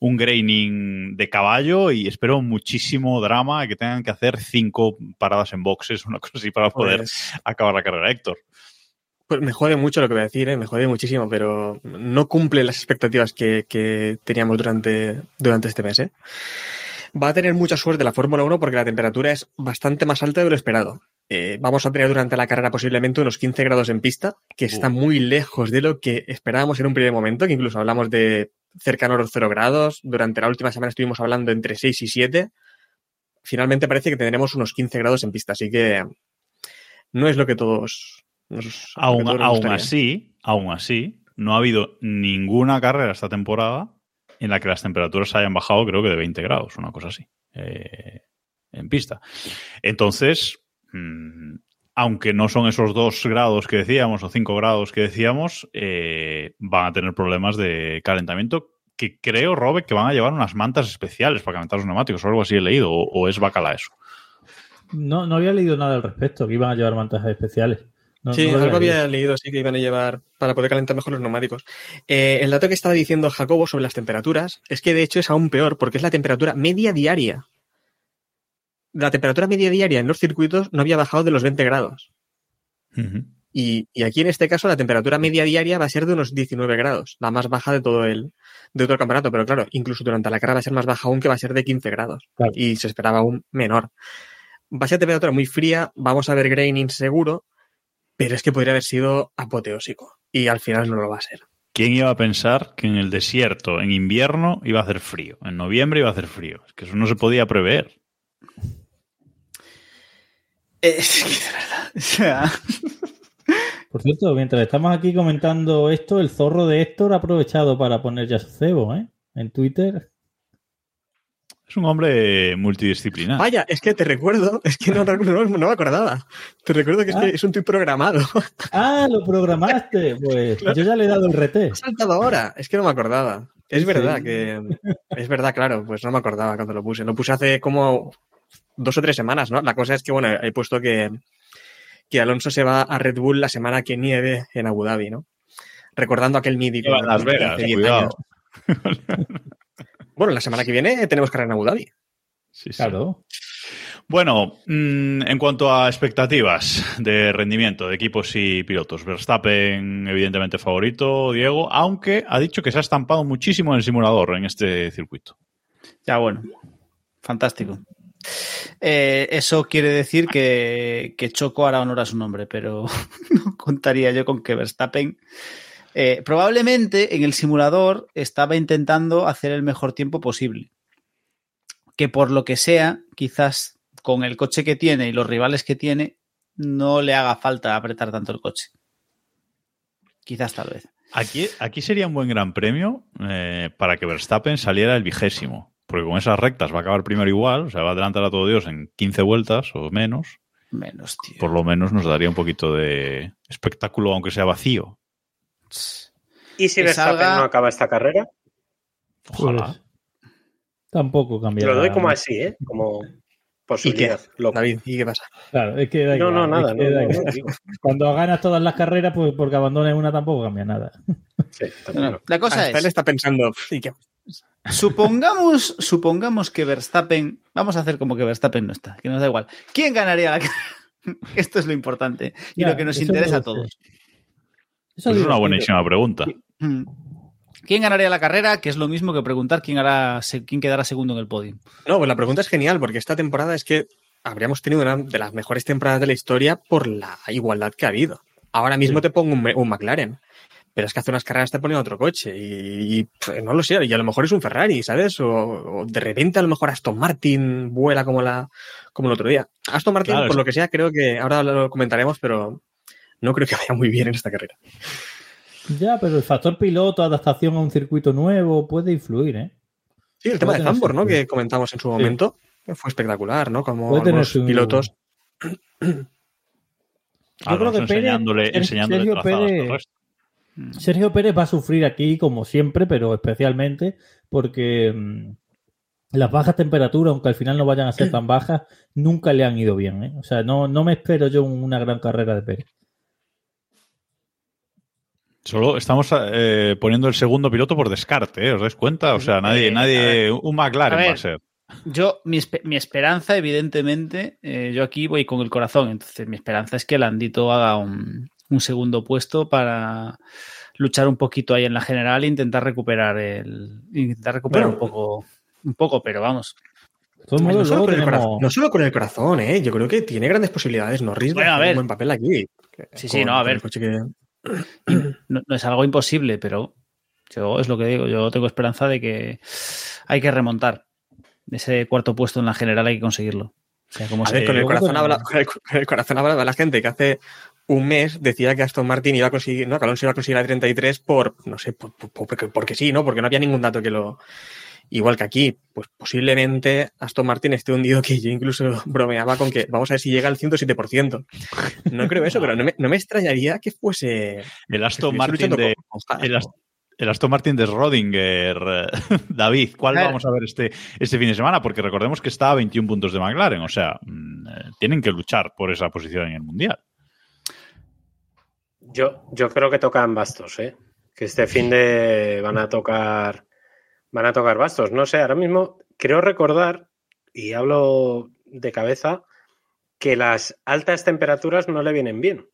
un graining de caballo y espero muchísimo drama que tengan que hacer cinco paradas en boxes, una cosa así para poder Pues, acabar la carrera, Héctor. Pues me jode mucho lo que voy a decir, ¿eh? me jode muchísimo, pero no cumple las expectativas que, que teníamos durante, durante este mes. ¿eh? Va a tener mucha suerte la Fórmula 1 porque la temperatura es bastante más alta de lo esperado. Eh, vamos a tener durante la carrera posiblemente unos 15 grados en pista, que está muy lejos de lo que esperábamos en un primer momento, que incluso hablamos de cercano a los 0 grados. Durante la última semana estuvimos hablando entre 6 y 7. Finalmente parece que tendremos unos 15 grados en pista, así que no es lo que todos nos Aún, que todos aún así, aún así, no ha habido ninguna carrera esta temporada en la que las temperaturas hayan bajado, creo que de 20 grados, una cosa así, eh, en pista. Entonces, aunque no son esos dos grados que decíamos o cinco grados que decíamos, eh, van a tener problemas de calentamiento que creo, Robert, que van a llevar unas mantas especiales para calentar los neumáticos o algo así he leído, o, o es bacala eso. No, no había leído nada al respecto, que iban a llevar mantas especiales. No- Sí, no algo había había leído, sí, que iban a llevar para poder calentar mejor los neumáticos. Eh, el dato que estaba diciendo Jacobo sobre las temperaturas es que de hecho es aún peor porque es la temperatura media diaria. La temperatura media diaria en los circuitos no había bajado de los 20 grados. Y, y aquí en este caso la temperatura media diaria va a ser de unos 19 grados, la más baja de todo el, de todo el campeonato. Pero claro, incluso durante la carrera va a ser más baja aún que va a ser de 15 grados. Claro. Y se esperaba aún menor. Va a ser temperatura muy fría, vamos a ver graining seguro, pero es que podría haber sido apoteósico. Y al final no lo va a ser. ¿Quién iba a pensar que en el desierto, en invierno, iba a hacer frío? En noviembre iba a hacer frío. Es que eso no se podía prever. Es que de verdad. O sea, Por cierto, mientras estamos aquí comentando esto, el zorro de Héctor ha aprovechado para poner ya su cebo, ¿eh? En Twitter. Es un hombre multidisciplinar. Vaya, es que te recuerdo, es que no, no, no me acordaba. Te recuerdo que es, Ah. que es un tuit programado. Ah, lo programaste. Pues yo ya le he dado el rete. Ha saltado ahora, es que no me acordaba. Es Sí. verdad que. Es verdad, claro, pues no me acordaba cuando lo puse. Lo puse hace como dos o tres semanas, ¿no? La cosa es que, bueno, he puesto que, que Alonso se va a Red Bull la semana que nieve en Abu Dhabi, ¿no? Recordando aquel mítico. Lleva Las Vegas, hace 10 cuidado. Bueno, la semana que viene tenemos carrera en Abu Dhabi. Sí, sí. Claro. Bueno, mm, en cuanto a expectativas de rendimiento de equipos y pilotos, Verstappen evidentemente favorito, Diego, aunque ha dicho que se ha estampado muchísimo en el simulador en este circuito. ya bueno. Fantástico. Eh, eso quiere decir que, Choco hará honor a su nombre, pero no contaría yo con que Verstappen. eh, probablemente en el simulador estaba intentando hacer el mejor tiempo posible. Que por lo que sea, quizás con el coche que tiene y los rivales que tiene, no le haga falta apretar tanto el coche. Quizás tal vez. Aquí, aquí sería un buen gran premio eh, para que Verstappen saliera el vigésimo, porque con esas rectas va a acabar primero igual, o sea, va a adelantar a todo Dios en 15 vueltas o menos. Menos, tío. Por lo menos nos daría un poquito de espectáculo, aunque sea vacío. ¿Y si Que Verstappen salga- no acaba esta carrera? Ojalá. Pues, tampoco cambiará. Lo doy como así, ¿eh? Como ¿Y qué? posibilidad. David, ¿y qué pasa? Claro, es que da No, no, igual, nada. es que no, no, igual. no. Cuando ganas todas las carreras, pues porque abandones una tampoco cambia nada. Sí, está claro. La cosa Hasta él es, está pensando, ¿y qué? Supongamos, supongamos que Verstappen, vamos a hacer como que Verstappen no está, que nos da igual. ¿Quién ganaría la carrera? Esto es lo importante y Ya, lo que nos interesa a todos. Eso Pues es una buenísima pregunta. Mm. ¿Quién ganaría la carrera? Que es lo mismo que preguntar quién, hará, se- quién quedará segundo en el podio. No, pues la pregunta es genial, porque esta temporada es que habríamos tenido una de las mejores temporadas de la historia por la igualdad que ha habido. Ahora mismo te pongo un, un McLaren, pero es que hace unas carreras te ponen otro coche y, no lo sé, y a lo mejor es un Ferrari, ¿sabes? O, o de repente a lo mejor Aston Martin vuela como, la, como el otro día. Aston Martin, Claro, por es- lo que sea, creo que ahora lo comentaremos, pero no creo que vaya muy bien en esta carrera. Ya, pero el factor piloto, adaptación a un circuito nuevo, puede influir, ¿eh? Sí, el tema de Zambor, ¿no? Que comentamos en su momento, fue espectacular, ¿no? Como su- pilotos Yo creo que Alonso Pérez- enseñándole, Sergio enseñándole Pérez-. Sergio Pérez va a sufrir aquí, como siempre, pero especialmente porque mm, las bajas temperaturas, aunque al final no vayan a ser tan bajas, nunca le han ido bien. ¿eh? O sea, no, no me espero yo una gran carrera de Pérez. Solo estamos eh, poniendo el segundo piloto por descarte, ¿eh? ¿Os dais cuenta? O sea, nadie, Eh, nadie, un McLaren A ver. va a ser. Yo, mi, mi esperanza, evidentemente, eh, yo aquí voy con el corazón, entonces mi esperanza es que Landito haga un, un segundo puesto para luchar un poquito ahí en la general e intentar recuperar el intentar recuperar Bueno. un poco un poco, pero vamos. De No solo, con el tenemos- corazón, no solo con el corazón, ¿eh? Yo creo que tiene grandes posibilidades Norris de Bueno, a ver. un buen papel aquí. Sí, sí, no, a ver. que- No, no es algo imposible, pero yo es lo que digo, yo tengo esperanza de que hay que remontar. Ese cuarto puesto en la general hay que conseguirlo. O sea, como A se- ver, con el, corazón habla, con, el, corazón hablaba la gente que hace un mes decía que Aston Martin iba a conseguir, no, que Alonso iba a conseguir la 33 por, no sé, por- por- porque, porque sí, ¿no? Porque no había ningún dato que lo... Igual que aquí, pues posiblemente Aston Martin esté hundido, que yo incluso bromeaba con que vamos a ver si llega al 107%. No creo eso, pero no me, no me extrañaría que fuese... El Aston Martin de, con- el, ¿no? Ast- el Aston Martin de Rodinger, eh, David, ¿cuál Claro. vamos a ver este, este fin de semana? Porque recordemos que está a 21 puntos de McLaren, o sea, mm, eh, tienen que luchar por esa posición en el Mundial. Yo, yo creo que tocan bastos, ¿eh? Que este fin de van a tocar van a tocar bastos. No sé, ahora mismo creo recordar, y hablo de cabeza, que las altas temperaturas no le vienen bien.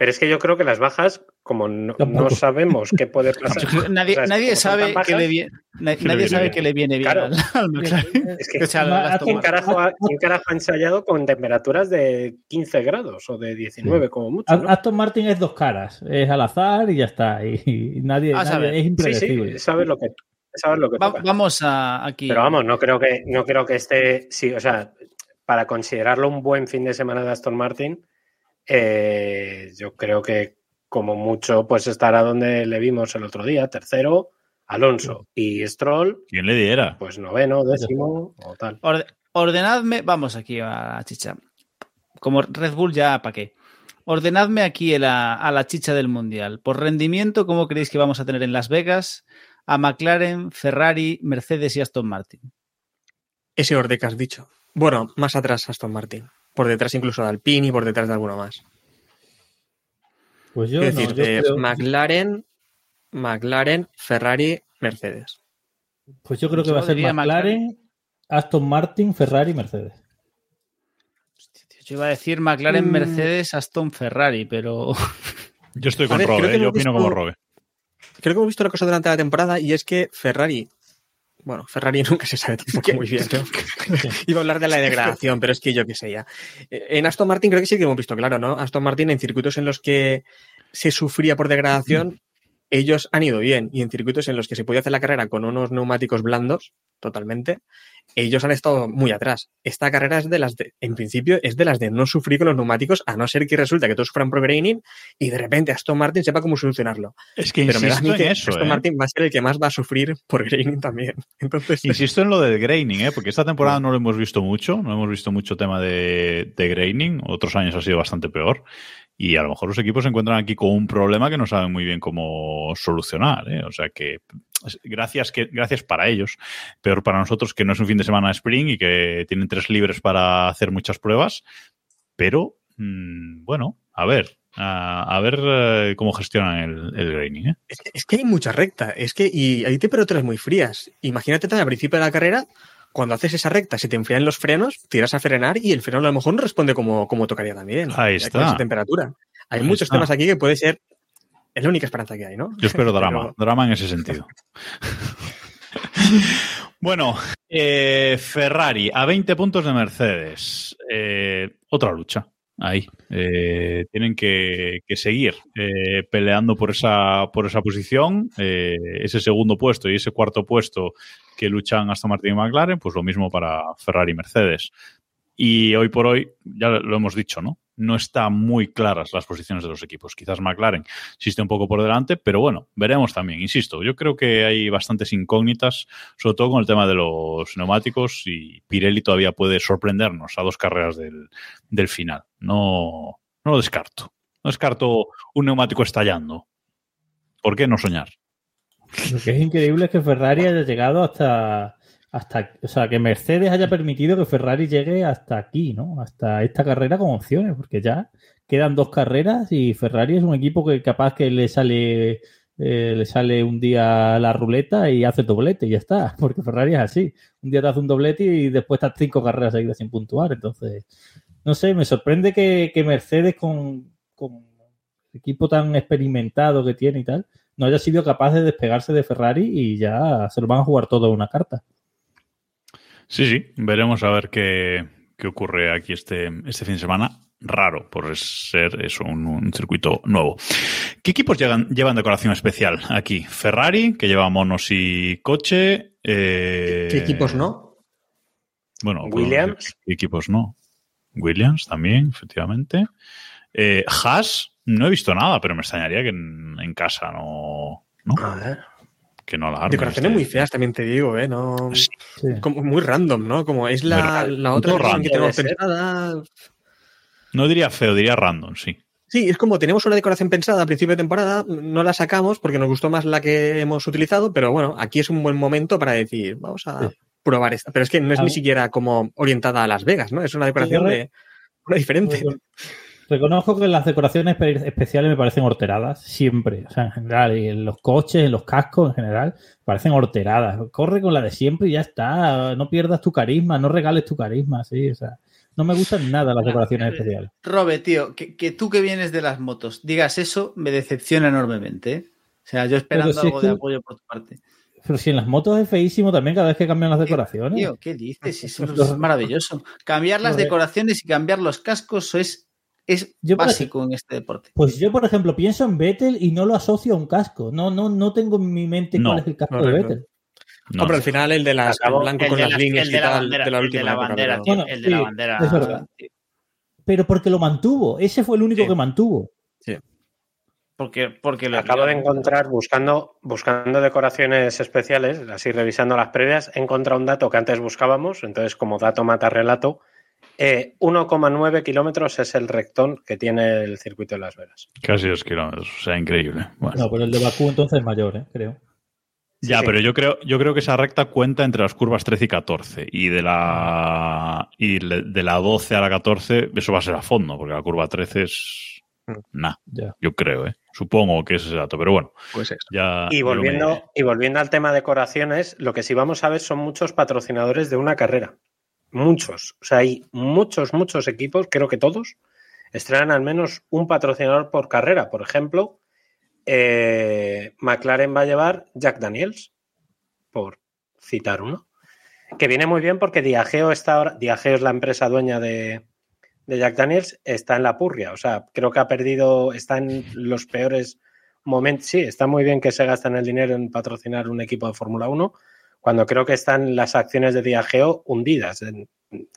Pero es que yo creo que las bajas, como no, sabemos qué puede pasar. Nadie, o sea, nadie sabe tan que le bajas, Que le nadie viene sabe bien. que le viene bien Claro. al, al McLaren. Es que O sea, ¿quién carajo, ha, quién carajo ha ensayado con temperaturas de 15 grados o de 19 como mucho? Aston Martin es dos caras, es al azar y ya está. Y, y nadie, A nadie- saber. es Sí, impredecible. sí, sabes lo que, sabes lo que Va- toca. vamos a aquí. Pero vamos, no creo que no creo que esté, sí, o sea, para considerarlo un buen fin de semana de Aston Martin, eh, yo creo que como mucho pues estará donde le vimos el otro día, tercero, Alonso y Stroll, ¿Quién le diera? pues noveno, décimo o tal. Orde- ordenadme, vamos aquí a la chicha. Como Red Bull ya, ¿para qué? Ordenadme aquí a la, a la chicha del Mundial. Por rendimiento, ¿cómo creéis que vamos a tener en Las Vegas a McLaren, Ferrari, Mercedes y Aston Martin? Ese orden que has dicho. Bueno, más atrás Aston Martin. Por detrás incluso de Alpine y por detrás de alguno más. Pues yo, es no, decir, yo eh, creo, McLaren, McLaren, Ferrari, Mercedes. pues yo creo que yo va a ser diría McLaren, Aston Martin, Ferrari, Mercedes. Yo iba a decir McLaren, Mm. Mercedes, Aston, Ferrari, pero Yo estoy con ver, Robe, eh, yo opino visto- como Robe. Creo que hemos visto una cosa durante la temporada y es que Ferrari. Bueno, Ferrari nunca se sabe tampoco muy bien. ¿no? Iba a hablar de la degradación, pero es que yo qué sé ya. Eh, En Aston Martin creo que sí que hemos visto claro, ¿no? Aston Martin en circuitos en los que se sufría por degradación, ellos han ido bien. Y en circuitos en los que se podía hacer la carrera con unos neumáticos blandos, totalmente, ellos han estado muy atrás. Esta carrera es de las de, en principio, es de las de no sufrir con los neumáticos, a no ser que resulta que todos sufran por graining y de repente Aston Martin sepa cómo solucionarlo. Es que Pero me da a insisto mí en que eso, Aston ¿eh? Martin va a ser el que más va a sufrir por graining también. Entonces, Insisto en lo del graining, ¿eh? porque esta temporada no lo hemos visto mucho, no hemos visto mucho tema de, de graining, otros años ha sido bastante peor. Y a lo mejor los equipos se encuentran aquí con un problema que no saben muy bien cómo solucionar. ¿eh? O sea que gracias, que gracias para ellos. Peor para nosotros que no es un fin de semana de spring y que tienen tres libres para hacer muchas pruebas. Pero, mmm, bueno, a ver. A, ver eh, cómo gestionan el, el graining. ¿eh? es, que, hay mucha recta, es que y hay temperaturas muy frías. Imagínate al principio de la carrera, cuando haces esa recta, se te enfrían los frenos, tiras a frenar y el freno a lo mejor no responde como, como tocaría también. Ahí está. Con esa temperatura. Hay Ahí muchos está. temas aquí que puede ser. Es la única esperanza que hay, ¿no? Yo espero drama, Pero- drama en ese sentido. bueno, eh, Ferrari a 20 puntos de Mercedes. Eh, otra lucha. Ahí. Eh, tienen que, seguir eh, peleando por esa, por esa posición. Eh, ese segundo puesto y ese cuarto puesto que luchan Aston Martin y McLaren, pues lo mismo para Ferrari y Mercedes. Y hoy por hoy, ya lo hemos dicho, ¿no? No están muy claras las posiciones de los equipos. Quizás McLaren existe un poco por delante, pero bueno, veremos también. Insisto, yo creo que hay bastantes incógnitas, sobre todo con el tema de los neumáticos y Pirelli todavía puede sorprendernos a dos carreras del, del final. No, no lo descarto. No descarto un neumático estallando. ¿Por qué no soñar? Lo que es increíble es que Ferrari haya llegado hasta, hasta, o sea, que Mercedes haya permitido que Ferrari llegue hasta aquí, ¿no? Hasta esta carrera con opciones, porque ya quedan dos carreras y Ferrari es un equipo que capaz que le sale, eh, le sale un día la ruleta y hace doblete y ya está, porque Ferrari es así. Un día te hace un doblete y después estás cinco carreras seguidas sin puntuar, entonces, no sé, me sorprende que, Mercedes con, con el equipo tan experimentado que tiene y tal, no haya sido capaz de despegarse de Ferrari y ya se lo van a jugar todo en una carta. Sí, sí, veremos a ver qué, qué ocurre aquí este, este fin de semana. Raro por ser eso, un, un circuito nuevo. ¿Qué equipos llegan, llevan decoración especial aquí? Ferrari, que lleva monos y coche. eh, ¿Qué equipos no? Bueno, Williams. ¿qué equipos no? Williams también, efectivamente. Eh, Haas, no he visto nada, pero me extrañaría que en, en casa no, ¿no? A ver. Que no la armen Decoraciones este- muy feas, también te digo, ¿eh? No, Sí. Como muy random, ¿no? Como es la, la otra random. decoración que tenemos pensada. No diría feo, diría random, sí. Sí, es como tenemos una decoración pensada a principio de temporada, no la sacamos porque nos gustó más la que hemos utilizado, pero bueno, aquí es un buen momento para decir, vamos a Sí. probar esta. Pero es que no es ni siquiera como orientada a Las Vegas, ¿no? Es una decoración de una diferente. Recon- Reconozco que las decoraciones espe- especiales me parecen horteradas, siempre. O sea, en general, y en los coches, en los cascos en general, parecen horteradas. Corre con la de siempre y ya está. No pierdas tu carisma, no regales tu carisma, sí. O sea, no me gustan nada las decoraciones especiales. Robe, tío, que, que tú que vienes de las motos digas eso me decepciona enormemente. ¿eh? O sea, yo esperando si algo es de apoyo por tu parte. Pero si en las motos es feísimo también cada vez que cambian las decoraciones. Tío, ¿qué dices? Eso es maravilloso. Cambiar las decoraciones y cambiar los cascos es, es Yo básico en este deporte. Pues yo, por ejemplo, pienso en Vettel y no lo asocio a un casco. No, no, no tengo en mi mente No, cuál es el casco de correcto. Vettel. No. Hombre, al final el de las Acabó- blanco con de las la- líneas el y de la tal, bandera, de la el de la bandera, pero- tío, el de la sí, bandera. es verdad. Pero porque lo mantuvo. Ese fue el único Sí. que mantuvo. Porque, porque lo Acabo de encontrar, buscando, buscando decoraciones especiales, así revisando las previas, he encontrado un dato que antes buscábamos, entonces como dato mata relato, eh, 1,9 kilómetros es el rectón que tiene el circuito de Las Vegas. Casi dos kilómetros, o sea, increíble. Bueno. No, pero el de Bakú entonces es mayor, ¿eh? creo. ya, sí. pero yo creo, yo creo que esa recta cuenta entre las curvas 13 y 14. Y de la y de la 12 a la 14, eso va a ser a fondo, porque la curva 13 es. Nah, Ya. yo creo, ¿eh? Supongo que es ese dato, pero bueno, Pues eso. ya. Y volviendo, y volviendo al tema de decoraciones, lo que sí vamos a ver son muchos patrocinadores de una carrera. Muchos. O sea, hay muchos, muchos equipos, creo que todos, estrenan al menos un patrocinador por carrera. Por ejemplo, eh, McLaren va a llevar Jack Daniels, por citar uno. Que viene muy bien porque Diageo está ahora, Diageo es la empresa dueña de, de Jack Daniels, está en la purria. O sea, creo que ha perdido, está en los peores momentos. Sí, está muy bien que se gastan el dinero en patrocinar un equipo de Fórmula 1, cuando creo que están las acciones de Diageo hundidas.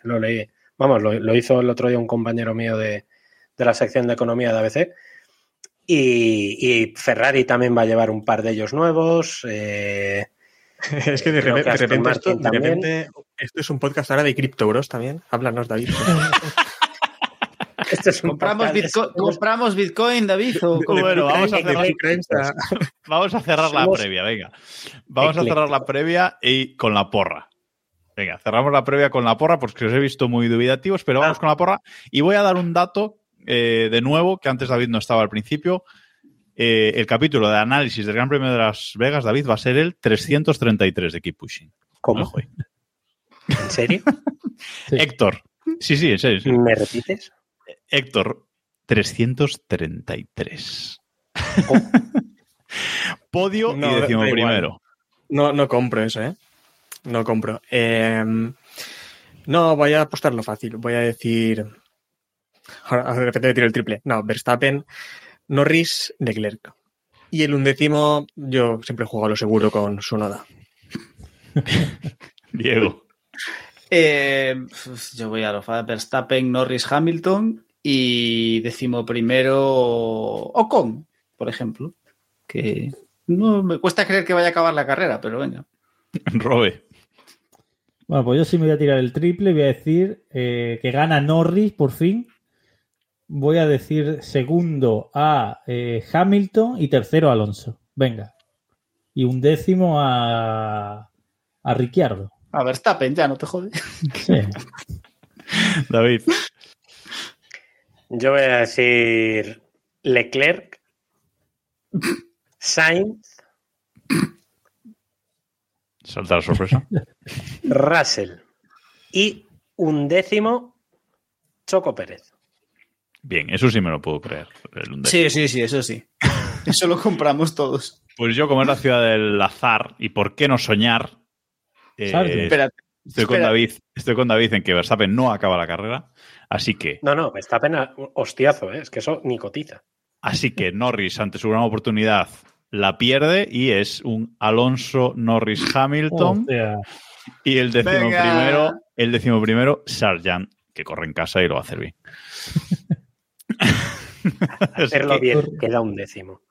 Lo leí, vamos, lo, lo hizo el otro día un compañero mío de, de la sección de economía de ABC. Y, y Ferrari también va a llevar un par de ellos nuevos. eh, Es que de, Creo repente, que de Aston repente esto, Martin de también. repente esto es un podcast ahora de Crypto Bros también. Háblanos, David. este es ¿Compramos, Bitcoin, ¿Compramos Bitcoin, David? o? Bueno, vamos a cerrar- Bitcoin a- Vamos a cerrar la previa, venga. Vamos a cerrar la previa y con la porra. Venga, cerramos la previa con la porra porque os he visto muy dubitativos, pero vamos Ah. con la porra. Y voy a dar un dato eh, de nuevo que antes David no estaba al principio. Eh, el capítulo de análisis del Gran Premio de Las Vegas, David, va a ser el 333 de Keep Pushing. ¿Cómo? ¿En serio? Sí. Héctor. Sí, sí, en serio. en serio. ¿Me repites? Héctor, 333. Podio No, y igual. primero. No, no compro eso, ¿eh? No compro. Eh, no, voy a apostarlo fácil. Voy a decir. Ahora, de repente me tiro el triple. No, Verstappen, Norris, Leclerc. Y el undécimo, yo siempre juego a lo seguro con su noda. Diego. Eh, yo voy a lo fa- Verstappen, Norris, Hamilton y décimo primero Ocon, por ejemplo. Que no me cuesta creer que vaya a acabar la carrera, pero venga. Robe. Bueno, pues yo sí me voy a tirar el triple. Voy a decir eh, que gana Norris por fin. Voy a decir segundo a eh, Hamilton y tercero a Alonso. Venga. Y un décimo a, a Ricciardo. A Verstappen, ya no te jodes. Sí. David. Yo voy a decir Leclerc, Sainz, Salta la sorpresa. Russell y un décimo Choco Pérez. Bien, eso sí me lo puedo creer. el. Sí, sí, sí, eso sí. Eso lo compramos todos. Pues yo, como es la ciudad del azar, y por qué no soñar, eh. Espérate. estoy, con. David, estoy con David en que Verstappen no acaba la carrera. Así que, No, no, está pena hostiazo, ¿eh? es que eso ni cotiza. así que Norris, ante su gran oportunidad, la pierde y es un Alonso Norris Hamilton. Hostia. Y el décimo Venga. primero, el décimo primero, Sargent, que corre en casa y lo va a hacer bien. Hacerlo bien, queda un décimo.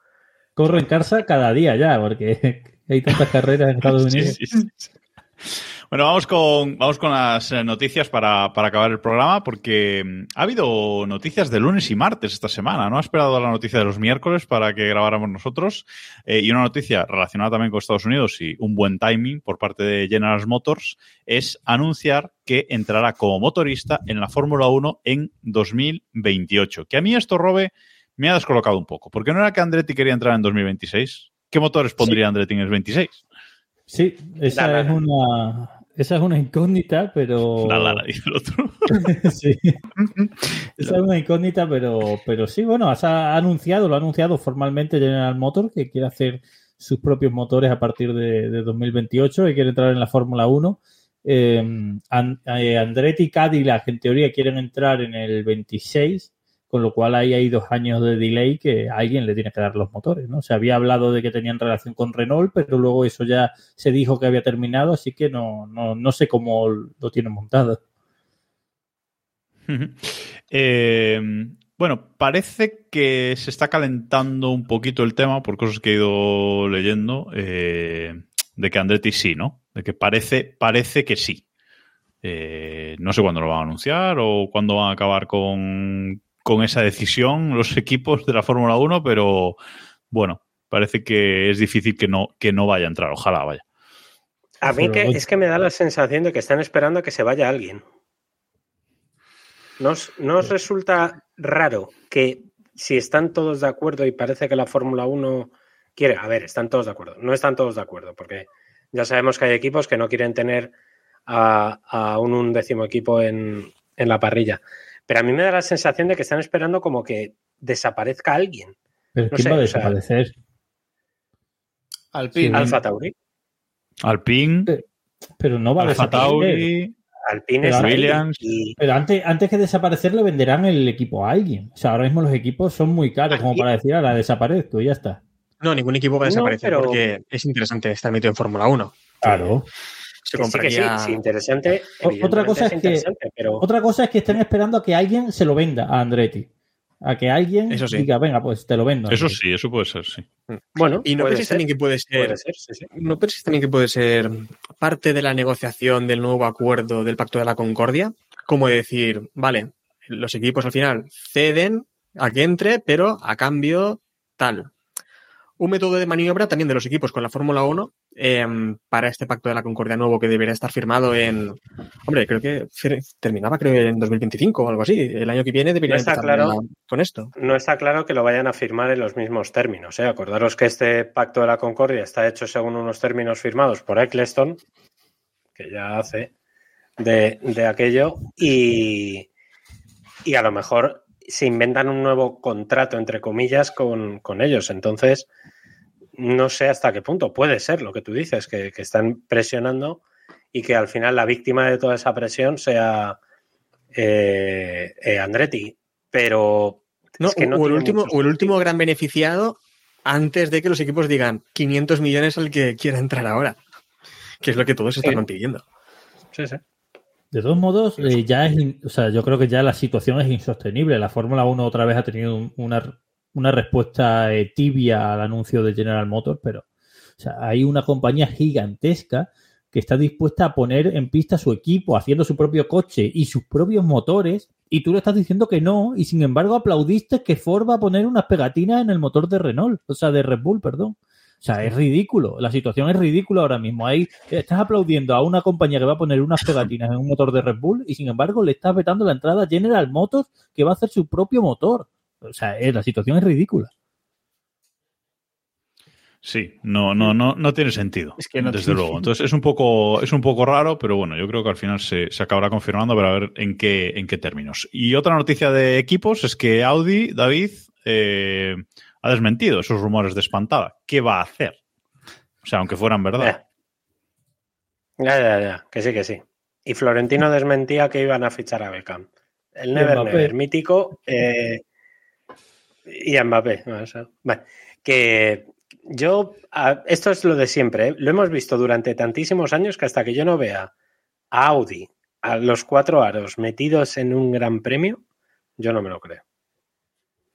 Corre en casa cada día ya, porque hay tantas carreras en Estados Unidos. sí, sí, sí. Bueno, vamos con, vamos con las eh, noticias para, para acabar el programa, porque mm, ha habido noticias de lunes y martes esta semana. No ha esperado la noticia de los miércoles para que grabáramos nosotros. Eh, y una noticia relacionada también con Estados Unidos y un buen timing por parte de General Motors es anunciar que entrará como motorista en la Fórmula 1 en 2028. Que a mí esto, Robe, me ha descolocado un poco. Porque no era que Andretti quería entrar en 2026. ¿Qué motores pondría Andretti en el 26? Sí, esa La, es la. una esa es una incógnita, pero La Lara, dice el otro. sí. Esa es una incógnita, pero, pero sí, bueno, ha anunciado, lo ha anunciado formalmente General Motors que quiere hacer sus propios motores a partir de, de 2028 y quiere entrar en la Fórmula 1. Eh, eh, Andretti y Cadillac en teoría quieren entrar en el 26, con lo cual ahí hay dos años de delay que alguien le tiene que dar los motores, ¿no? Se había hablado de que tenían relación con Renault, pero luego eso ya se dijo que había terminado, así que no, no, no sé cómo lo tienen montado. Eh, bueno, parece que se está calentando un poquito el tema por cosas que he ido leyendo eh, de que Andretti sí, ¿no? De que parece, parece que sí. Eh, no sé cuándo lo van a anunciar o cuándo van a acabar con, con esa decisión los equipos de la Fórmula 1, pero bueno, parece que es difícil que no, que no vaya a entrar. Ojalá vaya. A mí que, es que me da la sensación de que están esperando a que se vaya alguien. ¿No os, no os resulta raro que si están todos de acuerdo y parece que la Fórmula 1 quiere, a ver, están todos de acuerdo, no están todos de acuerdo, porque ya sabemos que hay equipos que no quieren tener a, a un undécimo equipo en, en la parrilla. Pero a mí me da la sensación de que están esperando como que desaparezca alguien. Pero No ¿quién sé, va a o sea, desaparecer? Alpine. Sí. Alfa Tauri. Alpine, Pero no va a Alfa desaparecer. Tauri, Alpine Pero Williams. y Pero antes, antes que desaparecer le venderán el equipo a alguien. O sea, ahora mismo los equipos son muy caros como para decir, ahora desaparezco y ya está. No, ningún equipo va a No, desaparecer pero- porque es interesante estar metido en Fórmula 1. Claro. Se que sí, que sí, sí, interesante. Otra cosa es que- interesante, pero Otra cosa es que estén esperando a que alguien se lo venda a Andretti. A que alguien Eso sí. diga, venga, pues te lo vendo. eso Andretti. sí, eso puede ser, sí. bueno, Y no penséis también que puede ser. puede ser, sí, sí. ¿No pensáis también que puede ser parte de la negociación del nuevo acuerdo del Pacto de la Concordia? Como decir, vale, los equipos al final ceden a que entre, pero a cambio tal. Un método de maniobra también de los equipos con la Fórmula 1 eh, para este Pacto de la Concordia nuevo que debería estar firmado en... Hombre, creo que terminaba creo en 2025 o algo así. El año que viene debería No empezar claro. la- con esto. No está claro que lo vayan a firmar en los mismos términos. ¿eh? Acordaros que este pacto de la Concordia está hecho según unos términos firmados por Eccleston, que ya hace de, de aquello, y, y a lo mejor se inventan un nuevo contrato, entre comillas, con, con ellos. Entonces, no sé hasta qué punto. Puede ser lo que tú dices, que, que están presionando y que al final la víctima de toda esa presión sea eh, eh, Andretti. Pero No, es que no o, el último, o el último gran beneficiado antes de que los equipos digan 500 millones al que quiera entrar ahora. Que es lo que todos estaban pidiendo. Sí, sí. De todos modos, eh, ya es, o sea, yo creo que ya la situación es insostenible. La Fórmula 1 otra vez ha tenido un- una, una respuesta eh, tibia al anuncio de General Motors, pero hay una compañía gigantesca que está dispuesta a poner en pista su equipo, haciendo su propio coche y sus propios motores, y tú le estás diciendo que no, y sin embargo aplaudiste que Ford va a poner unas pegatinas en el motor de Renault, o sea, de Red Bull, perdón. O sea, es ridículo. La situación es ridícula ahora mismo. Ahí estás aplaudiendo a una compañía que va a poner unas pegatinas en un motor de Red Bull y sin embargo le estás vetando la entrada a General Motors que va a hacer su propio motor. O sea, eh, la situación es ridícula. Sí, no, no, no, no tiene sentido. Es que no desde tiene luego. Entonces es un poco, es un poco raro, pero bueno, yo creo que al final se, se acabará confirmando para ver en qué, en qué términos. Y otra noticia de equipos es que Audi, David, eh, ha desmentido esos rumores de espantada. ¿Qué va a hacer? O sea, aunque fueran verdad. Ya, ya, ya, que sí, que sí. Y Florentino desmentía que iban a fichar a Beckham. El Never Mbappé. Never, mítico. eh, y a Mbappé. o sea, vale. Que yo, a- esto es lo de siempre, ¿eh? lo hemos visto durante tantísimos años que hasta que yo no vea a Audi, a los cuatro aros metidos en un gran premio, yo no me lo creo.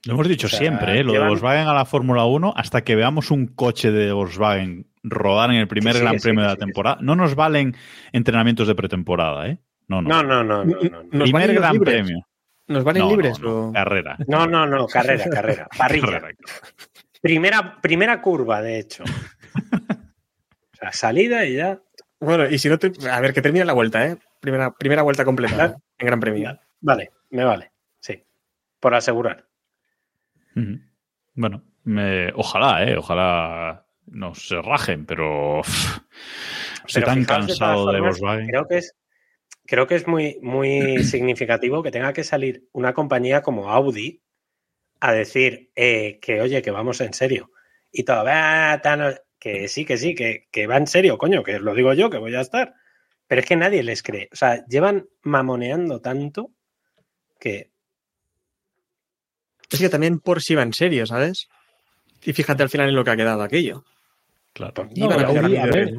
Lo hemos dicho O sea, siempre, ¿eh? lo de Volkswagen a la Fórmula 1, hasta que veamos un coche de Volkswagen rodar en el primer sí, Gran sí, Premio de la sí, que sí. temporada. No nos valen entrenamientos de pretemporada, ¿eh? No, no. No, no, no, no, no. no. Nos primer Gran libres. Premio. ¿Nos valen No, libres? no, no. o- Carrera. No, no, no, carrera, carrera. Parrilla. Carrera. Primera, primera curva, de hecho. O sea, salida y ya. Bueno, y si no, te... a ver, que termine la vuelta, ¿eh? Primera, primera vuelta completa en Gran Premio. Vale, me vale. Sí. Por asegurar. Bueno, me- ojalá, ¿eh? Ojalá no se rajen, pero estoy tan de cansado de formas, Volkswagen. Creo que es, creo que es muy, muy significativo que tenga que salir una compañía como Audi a decir eh, que, oye, que vamos en serio. Y todo, "Ah, tan- que sí, que sí, que, que va en serio, coño, que lo digo yo, que voy a estar. Pero es que nadie les cree. O sea, llevan mamoneando tanto que. Es que también por si va en serio, ¿sabes? Y fíjate al final en lo que ha quedado aquello. Claro. No, Iban a pero hacer Audi, a ver,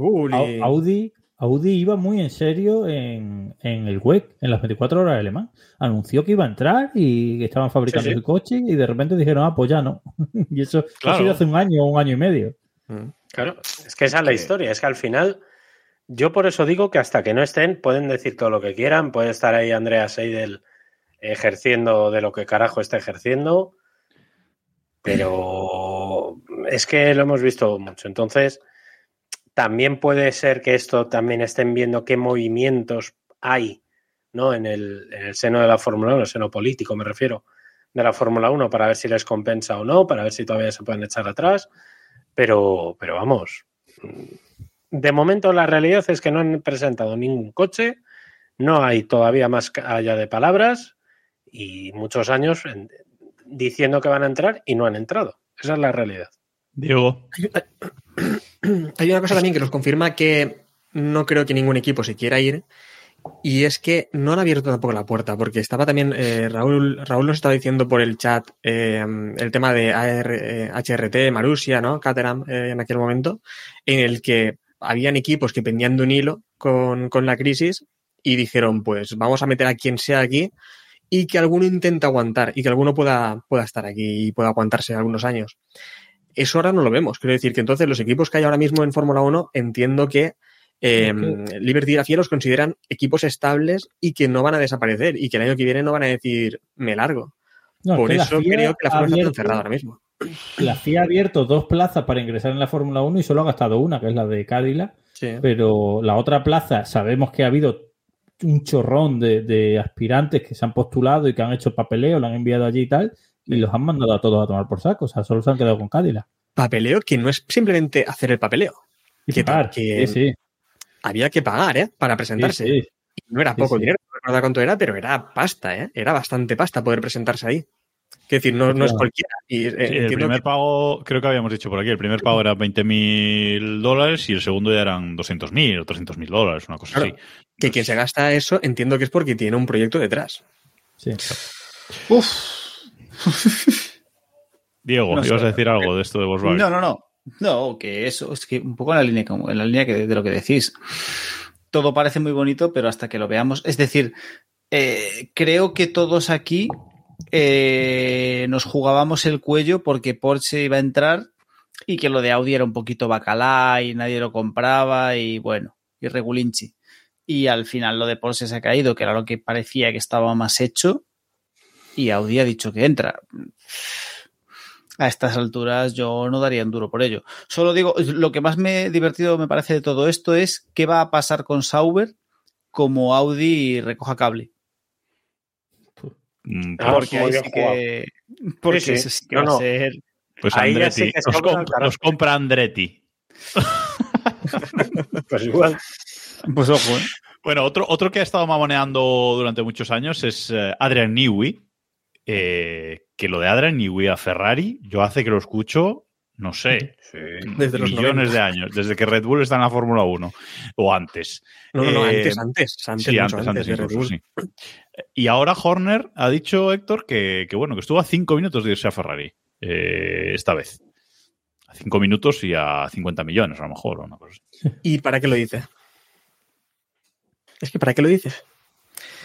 Audi, Audi iba muy en serio en, en el WEC, en las 24 horas de Le Mans. Anunció que iba a entrar y que estaban fabricando Sí, sí. su coche y de repente dijeron, ah, pues ya no. y eso Claro. ha sido hace un año o un año y medio. Mm. Claro, es que esa es la historia. Es que al final, yo por eso digo que hasta que no estén, pueden decir todo lo que quieran. Puede estar ahí Andrea Seidel ejerciendo de lo que carajo está ejerciendo. Pero es que lo hemos visto mucho. Entonces, también puede ser que esto también estén viendo qué movimientos hay ¿no? en, el, en el seno de la Fórmula 1, el seno político me refiero, de la Fórmula 1, para ver si les compensa o no, para ver si todavía se pueden echar atrás. Pero, pero vamos, de momento la realidad es que no han presentado ningún coche, no hay todavía más allá de palabras y muchos años en- diciendo que van a entrar y no han entrado. Esa es la realidad. Diego. Hay una cosa también que nos confirma que no creo que ningún equipo se quiera ir. Y es que no han abierto tampoco la puerta, porque estaba también eh, Raúl, Raúl nos estaba diciendo por el chat eh, el tema de AR, eh, HRT, Marusia, ¿no? Caterham eh, en aquel momento, en el que habían equipos que pendían de un hilo con, con la crisis y dijeron, pues vamos a meter a quien sea aquí y que alguno intente aguantar y que alguno pueda, pueda estar aquí y pueda aguantarse algunos años. Eso ahora no lo vemos. Quiero decir que entonces los equipos que hay ahora mismo en Fórmula 1 entiendo que eh, Liberty y los consideran equipos estables y que no van a desaparecer y que el año que viene no van a decir me largo. No, Por eso creo que la Fórmula está tan cerrada ahora mismo. La FIA ha abierto dos plazas para ingresar en la Fórmula 1 y solo ha gastado una, que es la de Cadillac. Sí. Pero la otra plaza, sabemos que ha habido un chorrón de, de aspirantes que se han postulado y que han hecho papeleo, lo han enviado allí y tal, y los han mandado a todos a tomar por saco. O sea, solo se han quedado con Cadillac. Papeleo que no es simplemente hacer el papeleo. Y Que- pagar. que- Sí, sí. Había que pagar, ¿eh? Para presentarse. Sí, sí. Y no era poco sí. dinero, no recuerdo cuánto era, pero era pasta, ¿eh? Era bastante pasta poder presentarse ahí. Es decir, no, no es cualquiera. Y, eh, Sí, el primer que- pago, creo que habíamos dicho por aquí, el primer pago era 20.000 dólares y el segundo ya eran 200.000 o 300.000 dólares, una cosa Claro. así. que quien se gasta eso, entiendo que es porque tiene un proyecto detrás. sí. Diego, No sé. ibas a decir algo de esto de Volkswagen. No, no, no. No, que eso, es que un poco en la línea, como- en la línea que- de lo que decís. Todo parece muy bonito, pero hasta que lo veamos. Es decir, eh, creo que todos aquí eh, nos jugábamos el cuello porque Porsche iba a entrar y que lo de Audi era un poquito bacalá y nadie lo compraba y bueno, y regulinchi. Y al final lo de Porsche se ha caído, que era lo que parecía que estaba más hecho, y Audi ha dicho que entra. A estas alturas yo no daría un duro por ello. Solo digo, lo que más me divertido me parece de todo esto es qué va a pasar con Sauber como Audi recoja cable. Mm, Ah, Porque ahí sí que, porque Sí, sí. que No, va no. a ser Pues Ahí ya Andretti. compra los compra Andretti. Pues igual. Pues ojo, ¿eh? Bueno, otro, otro que ha estado mamoneando durante muchos años es eh, Adrian Newey. Eh, que lo de Adrian Newey a Ferrari, yo hace que lo escucho, no sé, Desde los millones 90. de años, desde que Red Bull está en la Fórmula 1 o antes. No, no, no, Eh, antes, antes. Antes, sí, mucho antes, antes, antes de Red incluso, Bull. sí. Y ahora Horner ha dicho, Héctor, que, que bueno, que estuvo a cinco minutos de irse a Ferrari eh, esta vez. A cinco minutos y a 50 millones, a lo mejor, o una cosa así. ¿Y para qué lo dice? Es que ¿para qué lo dices?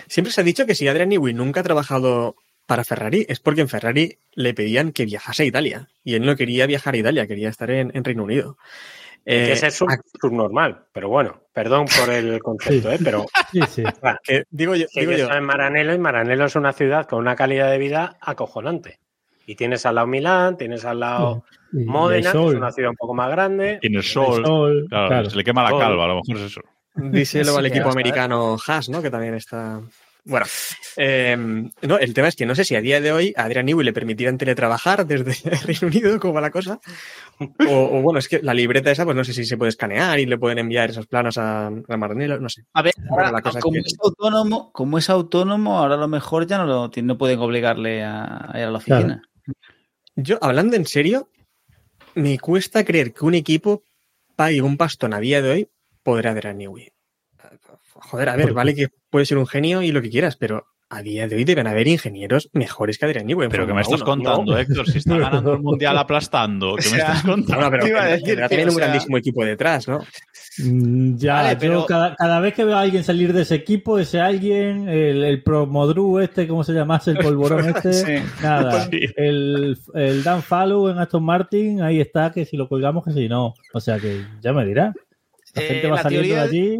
Siempre se ha dicho que si Adrian Newey nunca ha trabajado para Ferrari es porque en Ferrari le pedían que viajase a Italia y él no quería viajar a Italia, quería estar en, en Reino Unido. Eh, que ese es sub- subnormal, pero bueno, perdón por el concepto, ¿eh? pero Sí, sí. que digo yo, que digo yo en Maranello y Maranello es una ciudad con una calidad de vida acojonante. Y tienes al lado Milán, tienes al lado Módena, que es una ciudad un poco más grande. Tiene sol, sol, claro, claro. se le quema la calva, a lo mejor es eso. díselo Sí, al equipo americano Haas, ¿no? Que también está. Bueno, eh, no, el tema es que no sé si a día de hoy a Adrian Newey le permitieran teletrabajar desde Reino Unido, cómo va la cosa. O, o bueno, es que la libreta esa, pues no sé si se puede escanear y le pueden enviar esos planos a, a Maranello, no sé. A ver, ahora, la cosa es como que- es autónomo, como es autónomo, ahora a lo mejor ya no lo no pueden obligarle a, a ir a la Claro. oficina. Yo, hablando en serio, me cuesta creer que un equipo pague un pastón a día de hoy por Adrian Newey. Joder, a ver, vale que puede ser un genio y lo que quieras, pero a día de hoy deben haber ingenieros mejores que Adrian Newey. Pero que me estás 1. contando, Héctor, si está ganando el mundial aplastando, que me estás contando. No, pero que decir que, también un sea- grandísimo equipo detrás, ¿no? Mm, Ya, Vale, yo cada, cada vez que veo a alguien salir de ese equipo, ese alguien, el, el Promodru este, ¿cómo se llamase? El polvorón este, Sí. nada. Sí. El, el Dan Fallow en Aston Martin, ahí está, que si lo colgamos, que si no. O sea que ya me dirá. La Eh, gente va la saliendo de allí.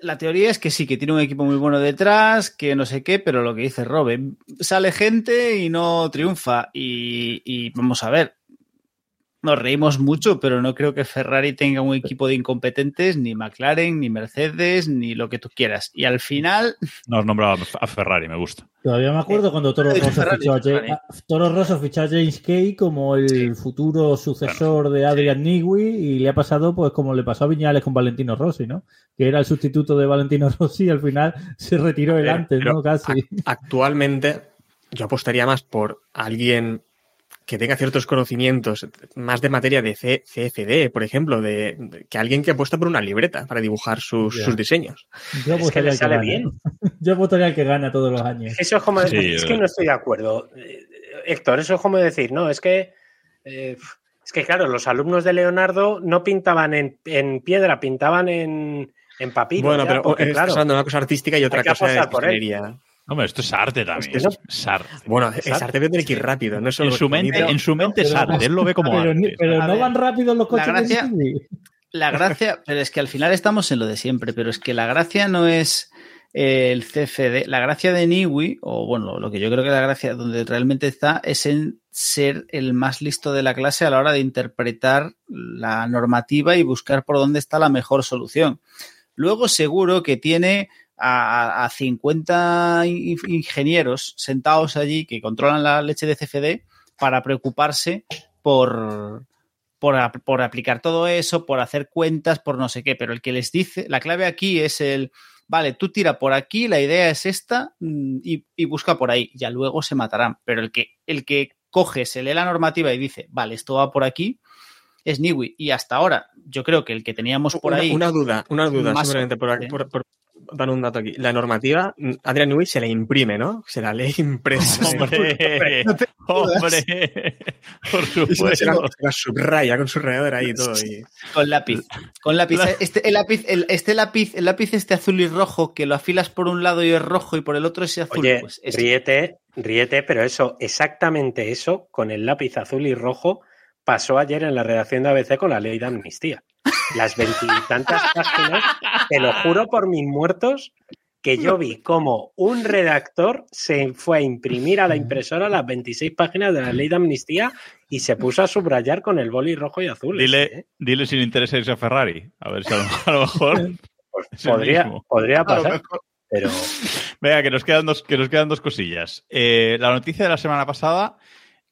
La teoría es que sí, que tiene un equipo muy bueno detrás, que no sé qué, pero lo que dice Robe, sale gente y no triunfa. Y, y vamos a ver, nos reímos mucho, pero no creo que Ferrari tenga un equipo de incompetentes, ni McLaren, ni Mercedes, ni lo que tú quieras. Y al final, No has nombrado a Ferrari, me gusta. Todavía me acuerdo cuando Toro Eh, Rosso, Ferrari, fichó a, Ja- Ferrari. a- Toro Rosso fichó a James Kay como el futuro sucesor de Adrian Newey y le ha pasado pues como le pasó a Viñales con Valentino Rossi, ¿no? Que era el sustituto de Valentino Rossi y al final se retiró el Pero- antes, ¿no? Casi. Actualmente, yo apostaría más por alguien que tenga ciertos conocimientos más de materia de C- CFD, por ejemplo, de, de- que alguien que apuesta por una libreta para dibujar sus, sus diseños. Yo Es que le sale gana. bien. Yo votaría al que gana todos los años. Eso es como Sí, es que no estoy de acuerdo. Eh, Héctor, eso es como decir, no, es que eh, es que claro, los alumnos de Leonardo no pintaban en, en piedra, pintaban en, en papiro. bueno, ya, pero porque, claro, una cosa artística y otra cosa de él. Hombre, esto es arte también. Es Es arte. Bueno, Es es arte. tiene que ir rápido, no es solo En su mente, en su mente es pero- arte, él lo ve como Pero, arte. pero no van rápido los coches la de gracia- la gracia, pero es que al final estamos en lo de siempre, pero es que la gracia no es eh, el CFD, la gracia de Niwi, o bueno, lo que yo creo que la gracia donde realmente está es en ser el más listo de la clase a la hora de interpretar la normativa y buscar por dónde está la mejor solución. Luego seguro que tiene a, a 50 in- ingenieros sentados allí que controlan la leche de CFD para preocuparse por, por, ap- por aplicar todo eso, por hacer cuentas, por no sé qué, pero el que les dice, la clave aquí es el, vale, tú tira por aquí, la idea es esta mm, y, y busca por ahí, ya luego se matarán, pero el que, el que coge, se lee la normativa y dice, vale, esto va por aquí, es Niwi. Y hasta ahora, yo creo que el que teníamos por una, ahí... una duda, una duda, simplemente por- por dar un dato aquí. La normativa, Adrian Newey se la imprime, ¿no? Se la lee impresa. Hombre, hombre, por se, la, supuesto. se la subraya con su rayador ahí y todo. y- Con lápiz. Con lápiz. Este, el lápiz, el, este lápiz, el lápiz este azul y rojo, que lo afilas por un lado y es rojo y por el otro es azul. Oye, pues es- ríete, ríete, pero eso, exactamente eso, con el lápiz azul y rojo, pasó ayer en la redacción de ABC con la ley de amnistía. Las veintitantas páginas, te lo juro por mis muertos, que yo vi como un redactor se fue a imprimir a la impresora las 26 páginas de la ley de amnistía y se puso a subrayar con el boli rojo y azul. Dile, ¿eh? dile si le interesa irse a Ferrari. A ver si a lo, a lo mejor. Pues podría, podría pasar, pero Venga, que nos quedan dos, que nos quedan dos cosillas. Eh, la noticia de la semana pasada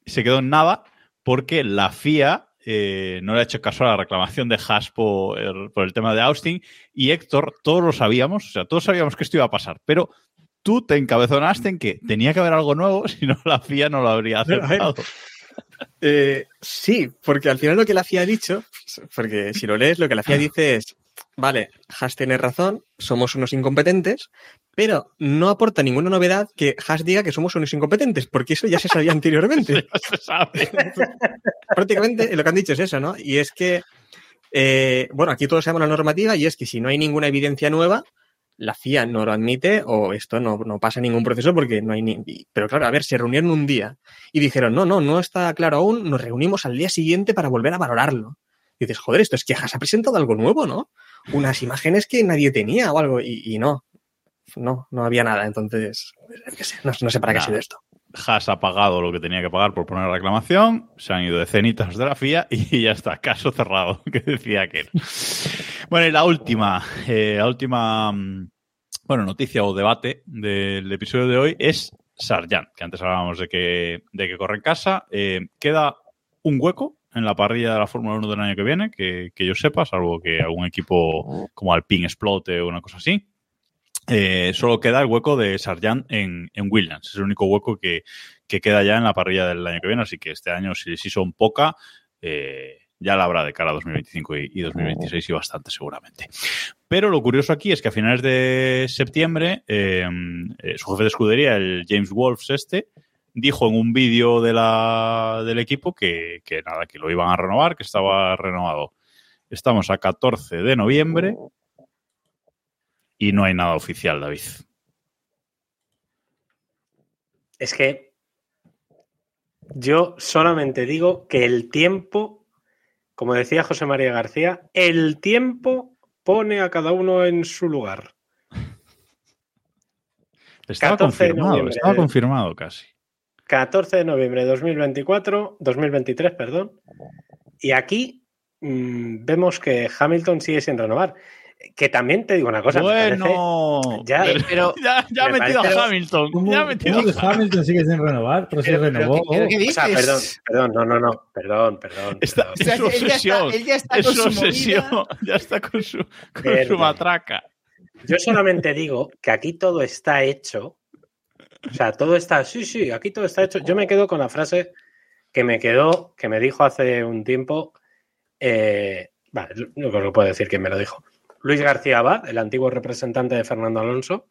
se quedó en nada porque la FIA eh, no le ha hecho caso a la reclamación de Haas por, por, el tema de Austin. Y Héctor, todos lo sabíamos, o sea, todos sabíamos que esto iba a pasar, pero tú te encabezonaste en que tenía que haber algo nuevo, si no la FIA no lo habría aceptado. Eh, sí, porque al final lo que la FIA ha dicho, porque si lo lees, lo que la FIA dice es, vale, Haas tiene razón, somos unos incompetentes, pero no aporta ninguna novedad que Haas diga que somos unos incompetentes, porque eso ya se sabía anteriormente. se sabe. Prácticamente lo que han dicho es eso, ¿no? Y es que, eh, bueno, aquí todos sabemos la normativa y es que si no hay ninguna evidencia nueva, la FIA no lo admite o esto no, no pasa ningún proceso porque no hay ni... Pero claro, a ver, se reunieron un día y dijeron, no, no, no está claro aún, nos reunimos al día siguiente para volver a valorarlo. Y dices, joder, esto es que Haas ha presentado algo nuevo, ¿no? Unas imágenes que nadie tenía o algo y, y no, no, no había nada. Entonces, no, no sé para qué ha sido esto. Haas ha pagado lo que tenía que pagar por poner la reclamación, se han ido de cenitas de la FIA y ya está, caso cerrado, que decía que Bueno, y la última, eh, la última, mm, bueno, noticia o debate del episodio de hoy es Sargent, que antes hablábamos de que, de que corre en casa. Eh, queda un hueco en la parrilla de la Fórmula 1 del año que viene, que, que yo sepa, salvo que algún equipo como Alpine explote o una cosa así. Eh, solo queda el hueco de Sargent en, en, Williams. Es el único hueco que, que, queda ya en la parrilla del año que viene. Así que este año, si, si son poca, eh, ya la habrá de cara a 2025 y, y, 2026 y bastante seguramente. Pero lo curioso aquí es que a finales de septiembre, eh, su jefe de escudería, el James Wolfs este, dijo en un vídeo de la, del equipo que, que nada, que lo iban a renovar, que estaba renovado. Estamos a 14 de noviembre y no hay nada oficial, David. Es que yo solamente digo que el tiempo, como decía José María García, el tiempo pone a cada uno en su lugar. Estaba confirmado, estaba confirmado casi. 14 de noviembre de 2024, 2023, perdón. Y aquí mmm, vemos que Hamilton sigue sin renovar que también te digo una cosa. Bueno, ya, pero, ya, ya ha metido parece, a Hamilton. ¿Cómo, ya ha metido ¿cómo a Hamilton sigue sin renovar? Pero, pero se renovó. Pero, ¿qué, qué o sea, perdón, perdón, no, no, no, perdón, perdón. Está, perdón. Es su obsesión. Él ya está, es con su obsesión. movida. Ya está con su, con su matraca. Yo solamente digo que aquí todo está hecho. O sea, todo está, sí, sí, aquí todo está hecho. Yo me quedo con la frase que me quedó, que me dijo hace un tiempo. Eh, vale, no creo que puedo decir quién me lo dijo. Luis García Abad, el antiguo representante de Fernando Alonso,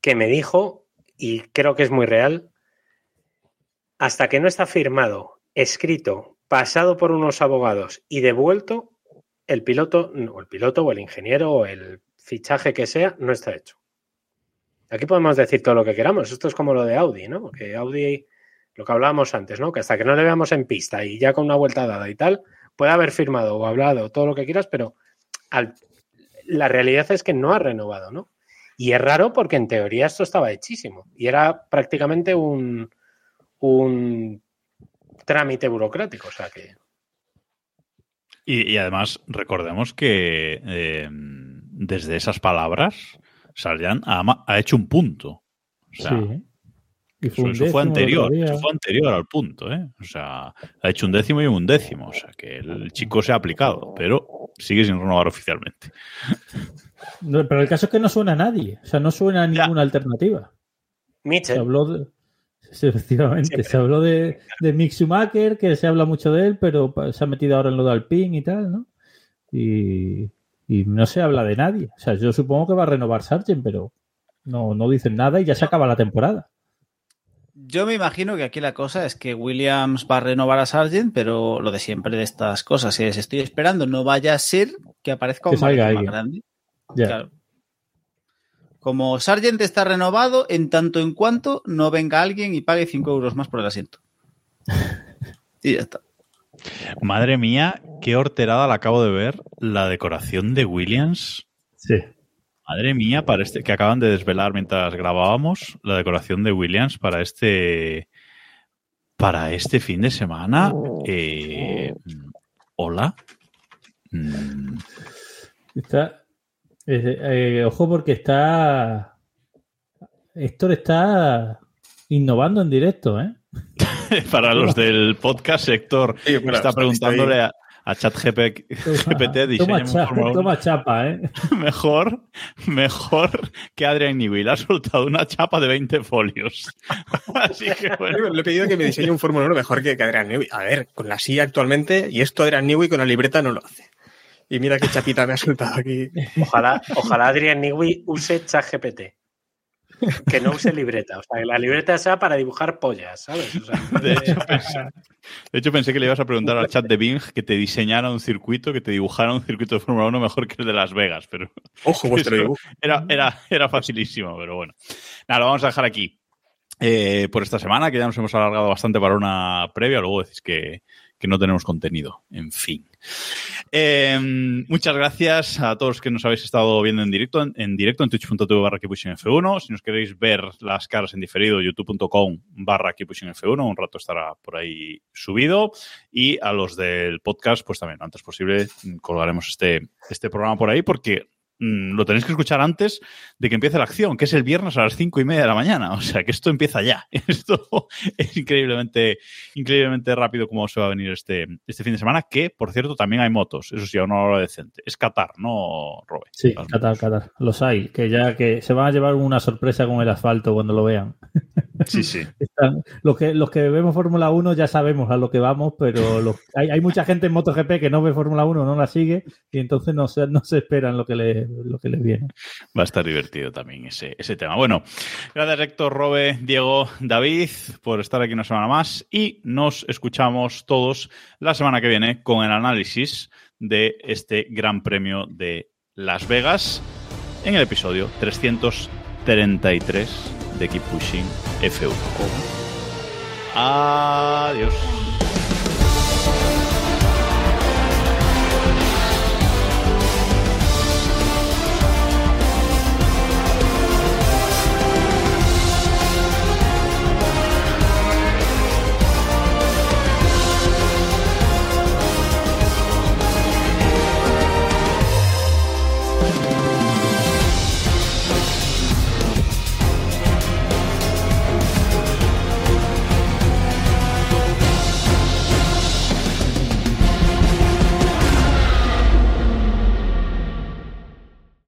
que me dijo, y creo que es muy real, hasta que no está firmado, escrito, pasado por unos abogados y devuelto, el piloto, o el piloto, o el ingeniero, o el fichaje que sea, no está hecho. Aquí podemos decir todo lo que queramos. Esto es como lo de Audi, ¿no? Que Audi, lo que hablábamos antes, ¿no? Que hasta que no le veamos en pista y ya con una vuelta dada y tal, puede haber firmado o hablado todo lo que quieras, pero la realidad es que no ha renovado, ¿no? Y es raro porque en teoría esto estaba hechísimo y era prácticamente un, un trámite burocrático, o sea que... Y, y además, recordemos que eh, desde esas palabras, Sarjan ha, ha, hecho un punto. O sea, sí. Y eso, eso, fue anterior, eso fue anterior al punto, ¿eh? O sea, ha hecho un décimo y un décimo. O sea, que el chico se ha aplicado, pero sigue sin renovar oficialmente. No, pero el caso es que no suena a nadie. O sea, no suena a ninguna ya. alternativa. Mitchell. Se habló de, sí, efectivamente. Siempre. Se habló de, de Mick Schumacher, que se habla mucho de él, pero se ha metido ahora en lo de Alpine y tal, ¿no? Y, y no se habla de nadie. O sea, yo supongo que va a renovar Sargent, pero no, no dicen nada y ya se acaba la temporada. Yo me imagino que aquí la cosa es que Williams va a renovar a Sargent, pero lo de siempre de estas cosas es estoy esperando, no vaya a ser que aparezca un que más grande. Yeah. Claro. Como Sargent está renovado, en tanto en cuanto no venga alguien y pague 5 euros más por el asiento. y ya está. Madre mía, qué horterada la acabo de ver. La decoración de Williams. Sí. Madre mía, para este que acaban de desvelar mientras grabábamos la decoración de Williams para este para este fin de semana. Eh, hola. Mm. Está, eh, eh, ojo porque está Héctor está innovando en directo, ¿eh? para los del podcast, Sí, bueno, está preguntándole a, a ChatGPT Toma, cha- Fórmula 1 toma chapa, ¿eh? mejor, mejor que Adrian Newey. Le ha soltado una chapa de 20 folios. Así que bueno. Le he pedido que me diseñe un Fórmula 1 mejor que, que Adrian Newey. A ver, con la SIA actualmente, y esto Adrian Newey con la libreta no lo hace. Y mira qué chapita me ha soltado aquí. Ojalá, ojalá Adrian Newey use ChatGPT. Que no use libreta. O sea, que la libreta sea para dibujar pollas, ¿sabes? O sea, De hecho, pensé, de hecho, pensé que le ibas a preguntar al chat de Bing que te diseñara un circuito, que te dibujara un circuito de Fórmula 1 mejor que el de Las Vegas, pero Ojo, vuestro dibujo. Era, era, era facilísimo, pero bueno. Nada, lo vamos a dejar aquí eh, por esta semana, que ya nos hemos alargado bastante para una previa. Luego decís que, que no tenemos contenido. En fin. Eh, muchas gracias a todos que nos habéis estado viendo en directo, en, en directo en twitch.tv barra F1. Si nos queréis ver las caras en diferido, youtube.com barra F1. Un rato estará por ahí subido. Y a los del podcast, pues también, antes posible, colgaremos este, este programa por ahí porque lo tenéis que escuchar antes de que empiece la acción, que es el viernes a las cinco y media de la mañana. O sea que esto empieza ya. Esto es increíblemente, increíblemente rápido cómo se va a venir este, este fin de semana, que por cierto también hay motos, eso sí, a una hora decente. Es Qatar, ¿no, Robe? Sí, Las Qatar, Qatar. Los hay, que ya que se van a llevar una sorpresa con el asfalto cuando lo vean. Sí, sí. Están- los, que, los que vemos Fórmula 1 ya sabemos a lo que vamos, pero los- hay, hay mucha gente en MotoGP que no ve Fórmula 1, no la sigue, y entonces no se, no se esperan lo que, le, lo que les viene. Va a estar divertido también ese, ese tema. Bueno, gracias Héctor, Robe, Diego, David por estar aquí una semana más y nos escuchamos todos la semana que viene con el análisis de este Gran Premio de Las Vegas en el episodio 333 de Keep Pushing F1. Adiós.